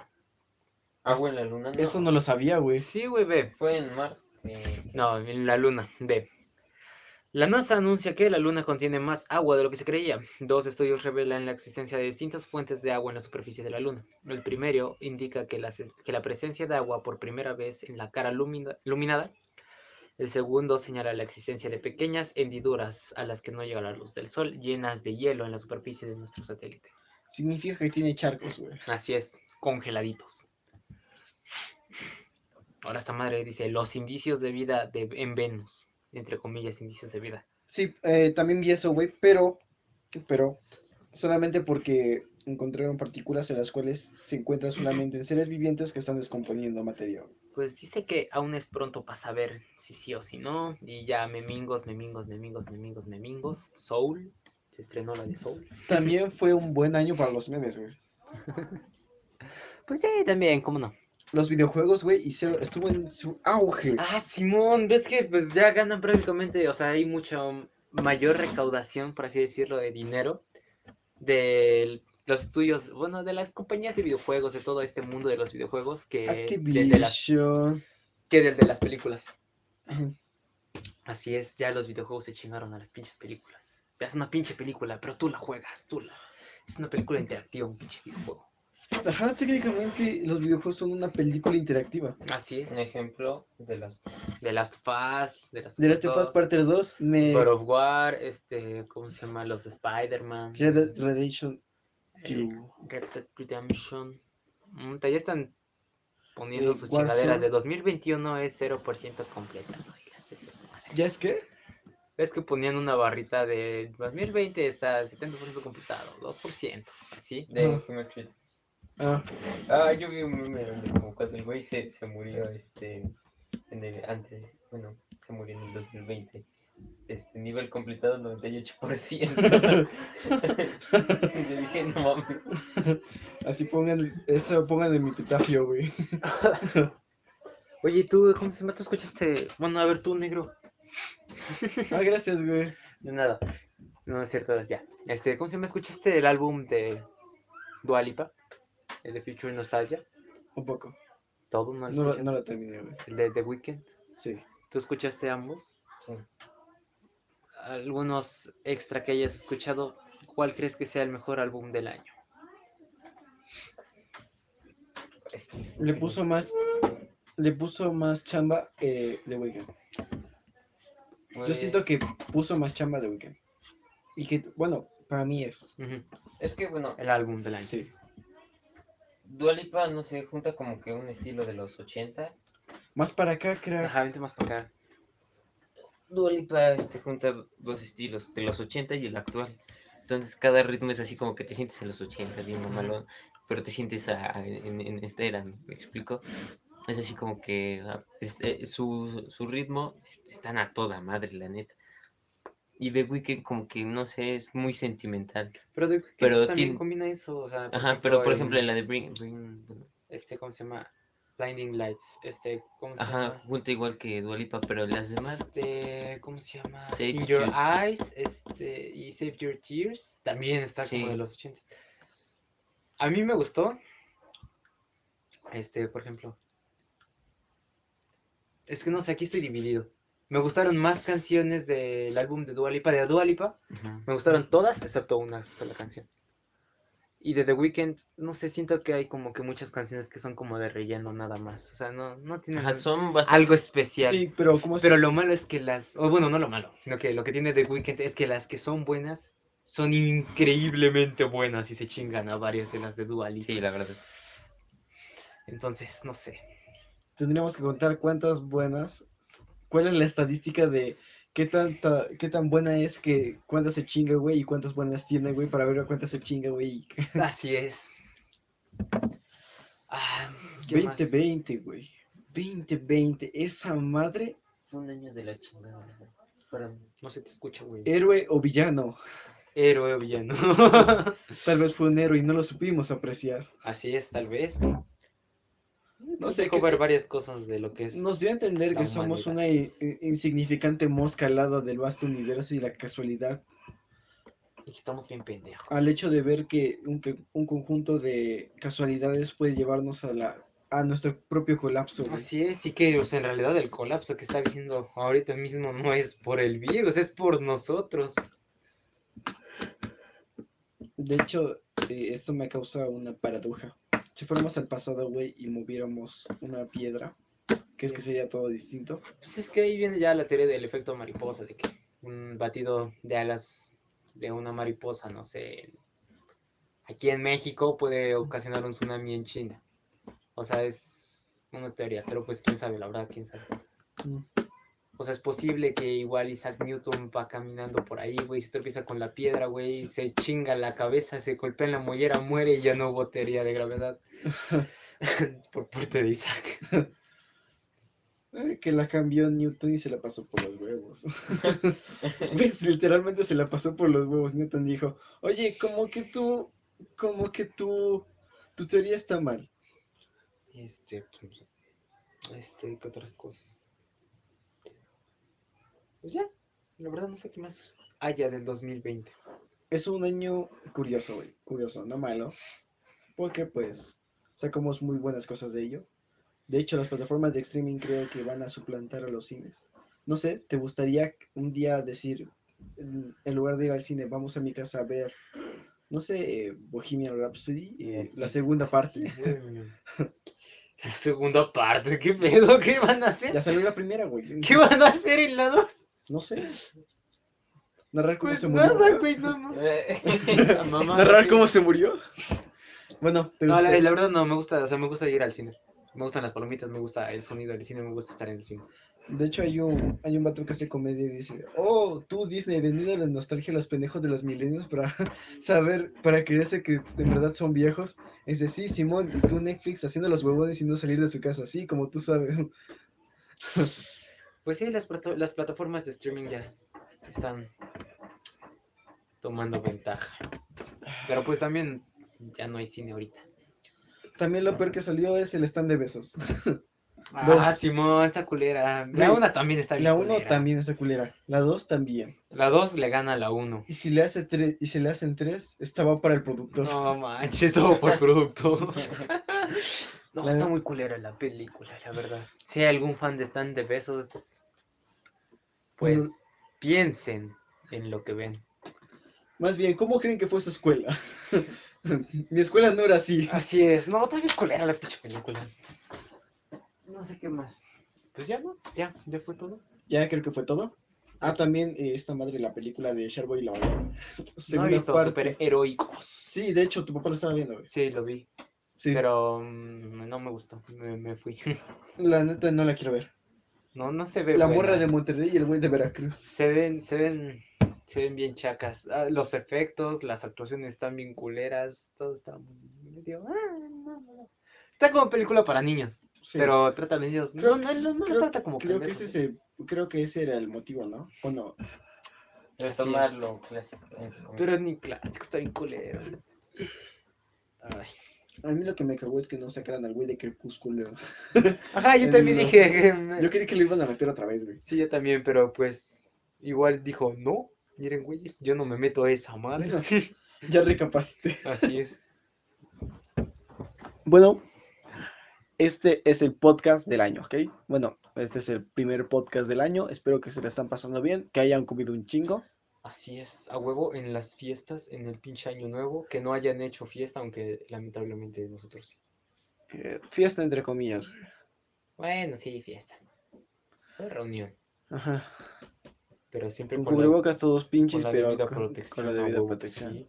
Agua en la luna, no. Eso no lo sabía, güey. Sí, güey, ve. Fue en Marte. No, en la luna, ve. La NASA anuncia que la luna contiene más agua de lo que se creía. Dos estudios revelan la existencia de distintas fuentes de agua en la superficie de la luna. El primero indica que la, se- que la presencia de agua por primera vez en la cara lumina- iluminada. El segundo señala la existencia de pequeñas hendiduras a las que no llega la luz del sol, llenas de hielo en la superficie de nuestro satélite. Significa que tiene charcos, güey. Así es, congeladitos. Ahora esta madre dice los indicios de vida de, en Venus, entre comillas, indicios de vida. Sí, eh, también vi eso, güey, pero, pero, solamente porque encontraron partículas en las cuales se encuentran solamente en seres vivientes que están descomponiendo materia. Pues dice que aún es pronto para saber si sí o si no. Y ya memingos, memingos, memingos, memingos, memingos. Soul. Se estrenó la de Soul. También fue un buen año para los memes, güey. Pues sí, también, cómo no. Los videojuegos, güey, hicieron, estuvo en su auge. Ah, Simón, ves que pues ya ganan prácticamente, o sea, hay mucha mayor recaudación, por así decirlo, de dinero de los estudios, bueno, de las compañías de videojuegos, de todo este mundo de los videojuegos, que del de las, Activision. que del de las películas. Así es, ya los videojuegos se chingaron a las pinches películas. O sea, es una pinche película, pero tú la juegas, tú la... Es una película interactiva, un pinche videojuego. Ajá, técnicamente los videojuegos son una película interactiva. Así es. Un ejemplo de las. De Last of Us, de Last of Us 2, Parte 2 me... God of War, este, ¿cómo se llama? Los de Spider-Man. Red Dead Redemption eh, 2. Red Dead Redemption. Ya están poniendo Eh, sus Warzone. chingaderas de 2021 es 0% completa. ¿Ya es que? Es que ponían una barrita de 2020 está 70% completado, 2%, así. De Ajá. Ah, Ah, yo vi un meme donde como cuando el güey se, se murió este en el antes, bueno, se murió en el 2020. Este nivel completado 98%. Yo dije, no mames. así pongan, eso pongan en mi epitafio, güey. Oye, ¿tú cómo se llama? ¿Tú escuchaste? Bueno, a ver, tú, negro. Ah, gracias, güey. De nada. No es cierto, ya. Este, ¿cómo se llama? ¿Escuchaste el álbum de Dua Lipa? El de Future Nostalgia. Un poco. Todo no lo No lo, no lo terminé, güey. El de The Weeknd. Sí. ¿Tú escuchaste ambos? Sí. Algunos extra que hayas escuchado. ¿Cuál crees que sea el mejor álbum del año? Le puso más, le puso más chamba eh, de Weekend. Yo Pues, siento que puso más chamba de Weekend. Y que, bueno, para mí es. Ujú, Es que bueno, El álbum del año. Sí. Dua Lipa, no sé, junta como que un estilo de los 80. Más para acá, creo. Ajá, vente más para acá. Dua Lipa este, junta dos estilos, de los 80 y el actual. Entonces cada ritmo es así como que te sientes en los 80, bien mamalón, pero te sientes a- a- en, en esta era, ¿me explico? Es así como que ah, este, su, su ritmo es- están a toda madre, la neta. Y The Weeknd como que, no sé, es muy sentimental. Pero, The Weeknd Pero también tiene- combina eso. O sea, Ajá, pero por ejemplo en la de Bring, Este, ¿cómo se llama? Blinding Lights. Este, ¿cómo se ajá, llama? junta igual que Dua Lipa, pero las demás, Este, ¿cómo se llama? Save In Your Your- Eyes, este, y Save Your Tears, también está como de los 80. A mí me gustó, este, por ejemplo, es que no sé, aquí estoy dividido. Me gustaron más canciones del álbum de Dua Lipa, de Dua Lipa, me gustaron todas, excepto una sola canción. Y de The Weeknd, no sé, siento que hay como que muchas canciones que son como de relleno nada más. O sea, no, no tienen Ajá, son bastante... algo especial. Sí, pero como es- Pero lo malo es que las, o bueno, no lo malo, sino que lo que tiene The Weeknd es que las que son buenas son increíblemente buenas y se chingan a varias de las de Dua Lipa. Sí, la verdad. Entonces, no sé. tendríamos que contar cuántas buenas, cuál es la estadística de qué tanta, qué tan buena es que cuántas se chinga, güey, y cuántas buenas tiene, güey, para ver cuántas se chinga, güey. Así es. Ah, ¿qué más? 2020, güey. 2020, esa madre, Fue un año de la chingada. Para. No se te escucha, güey. héroe o villano. Héroe o villano. Tal vez fue un héroe y no lo supimos apreciar. Así es, tal vez. No sé, varias cosas de lo que es. Nos dio a entender que somos una insignificante mosca al lado del vasto universo y la casualidad, y que estamos bien pendejos. al hecho de ver que un, que un conjunto de casualidades puede llevarnos a la a nuestro propio colapso. güey. Así es, y que o sea, en realidad el colapso que está viendo ahorita mismo no es por el virus, es por nosotros. De hecho, eh, esto me causa una paradoja. Si fuéramos al pasado, güey, y moviéramos una piedra, ¿crees que sería todo distinto? Pues es que ahí viene ya la teoría del efecto mariposa, de que un batido de alas de una mariposa, no sé, aquí en México puede ocasionar un tsunami en China. O sea, es una teoría, pero pues quién sabe, la verdad, quién sabe. Mm. O sea, es posible que igual Isaac Newton va caminando por ahí, güey, se tropieza con la piedra, güey, se chinga la cabeza, se golpea en la mollera, muere y ya no hubo teoría de gravedad. por parte de Isaac. Eh, que la cambió Newton y se la pasó por los huevos. ¿Ves? Literalmente se la pasó por los huevos. Newton dijo, oye, como que tú, como que tú, tu teoría está mal. Este, pues, este, ¿qué otras cosas? Pues ya, la verdad no sé qué más haya del 2020. Es un año curioso, güey. Curioso, no malo. Porque pues sacamos muy buenas cosas de ello. De hecho, las plataformas de streaming creo que van a suplantar a los cines. No sé, ¿te gustaría un día decir, en, lugar de ir al cine, vamos a mi casa a ver, no sé, eh, Bohemian Rhapsody, eh, la Netflix. segunda parte? La segunda parte, ¿qué pedo? ¿Qué van a hacer? Ya salió la primera, güey. ¿Qué van a hacer en la 2? No sé. Narrar cómo Pues se murió. nada, güey, no, no. La mamá, Narrar cómo se murió. Bueno, ¿te No, gusta? la, la verdad no, me gusta, o sea, me gusta ir al cine. Me gustan las palomitas, me gusta el sonido del cine, me gusta estar en el cine. De hecho, hay un, hay un vato que hace comedia y dice, oh, tú Disney, venido a la nostalgia a los pendejos de los milenios para saber, para creerse que en verdad son viejos. Es decir, sí, Simón, y tú Netflix haciendo los huevones y no salir de su casa, sí, como tú sabes. Pues sí, las, las plataformas de streaming ya están tomando ventaja. Pero pues también ya no hay cine ahorita. También lo peor que salió es el stand de besos. Ah, Dos. Simón, esta culera. Güey, La una también está bien La 1 culera. también está culera, la 2 también. La dos le gana a la uno. Y si le hace tres, y si le hacen tres, estaba para el productor. No manches, todo por producto. No, La- está muy culera la película, la verdad. Si hay algún fan de Stand de Besos, pues Bueno. piensen en lo que ven. Más bien, ¿cómo creen que fue su escuela? Mi escuela no era así. Así es. No, está bien culera la pinche película. No sé qué más. Pues ya, ¿no? Ya, ya fue todo. Ya creo que fue todo. Ah, también eh, esta madre, la película de Sharkboy y la ballena. No he Segunda visto parte. super heroicos. Sí, de hecho, tu papá lo estaba viendo, güey. Sí, lo vi. Sí, Pero mm, no me gustó. Me, me fui. la neta no la quiero ver. No, no se ve La buena. morra de Monterrey y el güey de Veracruz. Se ven, se ven, se ven bien chacas. Ah, los efectos, las actuaciones están bien culeras. Todo está muy medio. ah, no, no, no. Está como película para niños. Sí. Pero trata a los niños. Creo- no, no, no, no creo, trata como creo que ese ¿eh? es el- creo que ese era el motivo, ¿no? ¿O no? Retomar lo clásico. comillas. Pero ni clásico, está bien culero. Ay. A mí lo que me cagó es que no sacaran al güey de Crepúsculo. Ajá, yo también no. dije. que me- Yo creí que lo iban a meter otra vez, güey. Sí, yo también, pero pues. Igual dijo, no. Miren, güeyes, yo no me meto a esa madre. Ya recapacité. Así es. Bueno, este es el podcast del año, ¿ok? Bueno, este es el primer podcast del año. Espero que se lo están pasando bien, que hayan comido un chingo. Así es, a huevo en las fiestas, en el pinche año nuevo, que no hayan hecho fiesta, aunque lamentablemente nosotros sí. Eh, fiesta entre comillas, güey. Bueno, sí, fiesta. Fue reunión, Ajá. pero siempre Con cubrebocas todos con pinches, la pero debida con, con protección. la debida huevo protección. sí.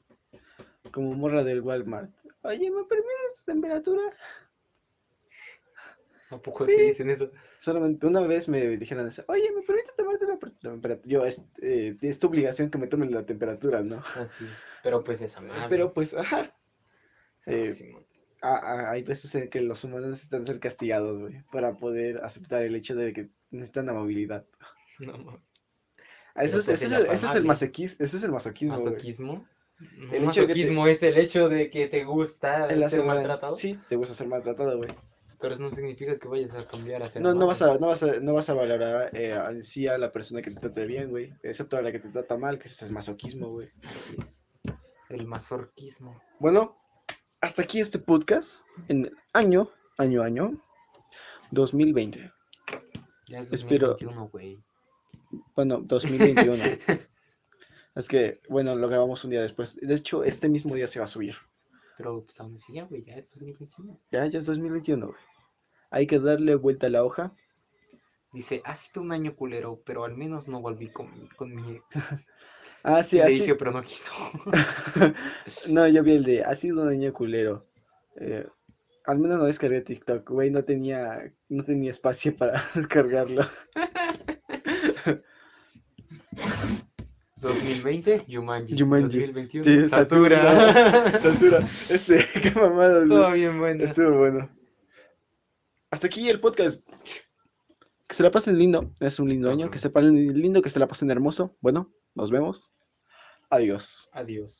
Como morra del Walmart. Oye, ¿me permites temperatura? ¿A poco Sí. te dicen eso? Solamente una vez me dijeron eso. Oye, ¿me permites tomarte la per- temperatura? Yo, es, eh, es tu obligación que me tomen la temperatura, ¿no? Así es. Pero pues es amable. Pero pues, ajá. Ah, Eh, Simón. a- a- hay veces en que los humanos necesitan ser castigados, güey, para poder aceptar el hecho de que necesitan amabilidad. No. Ah, Eso es, pues, ese es fue ese es el amable. masoquis- ese es el masoquismo. ¿Masoquismo? No, El te- masoquismo es el hecho de que te gusta El ser maltratado. Sí, te gusta ser maltratado, güey. Pero eso no significa que vayas a cambiar a ser No, no vas a, no vas a, no vas a valorar eh, en sí a la persona que te trata bien, güey. Excepto a la que te trata mal, que es el masoquismo, güey. El mazorquismo. Bueno, hasta aquí este podcast en el año, año, año 2020. Ya es Espero- 2021, güey. Bueno, 2021. es que, bueno, lo grabamos un día después. De hecho, este mismo día se va a subir. Pero pues aún así ya, güey, ya es 2021. Ya, ya es 2021, güey. Hay que darle vuelta a la hoja. Dice, ha sido un año culero, pero al menos no volví con, mi- con mi ex. Ah, sí, le así. dije, pero no quiso. no, yo vi el de, ha sido un año culero. Eh, al menos no descargué TikTok, güey, no tenía, no tenía espacio para descargarlo. 2020, Jumanji. Jumanji. 2021, Sí, Satura. Satura, ese, qué mamada. Todo bien bueno. Estuvo bueno. Hasta aquí el podcast. Que se la pasen lindo, es un lindo año, que se pasen lindo, que se la pasen hermoso. Bueno, nos vemos. Adiós. Adiós.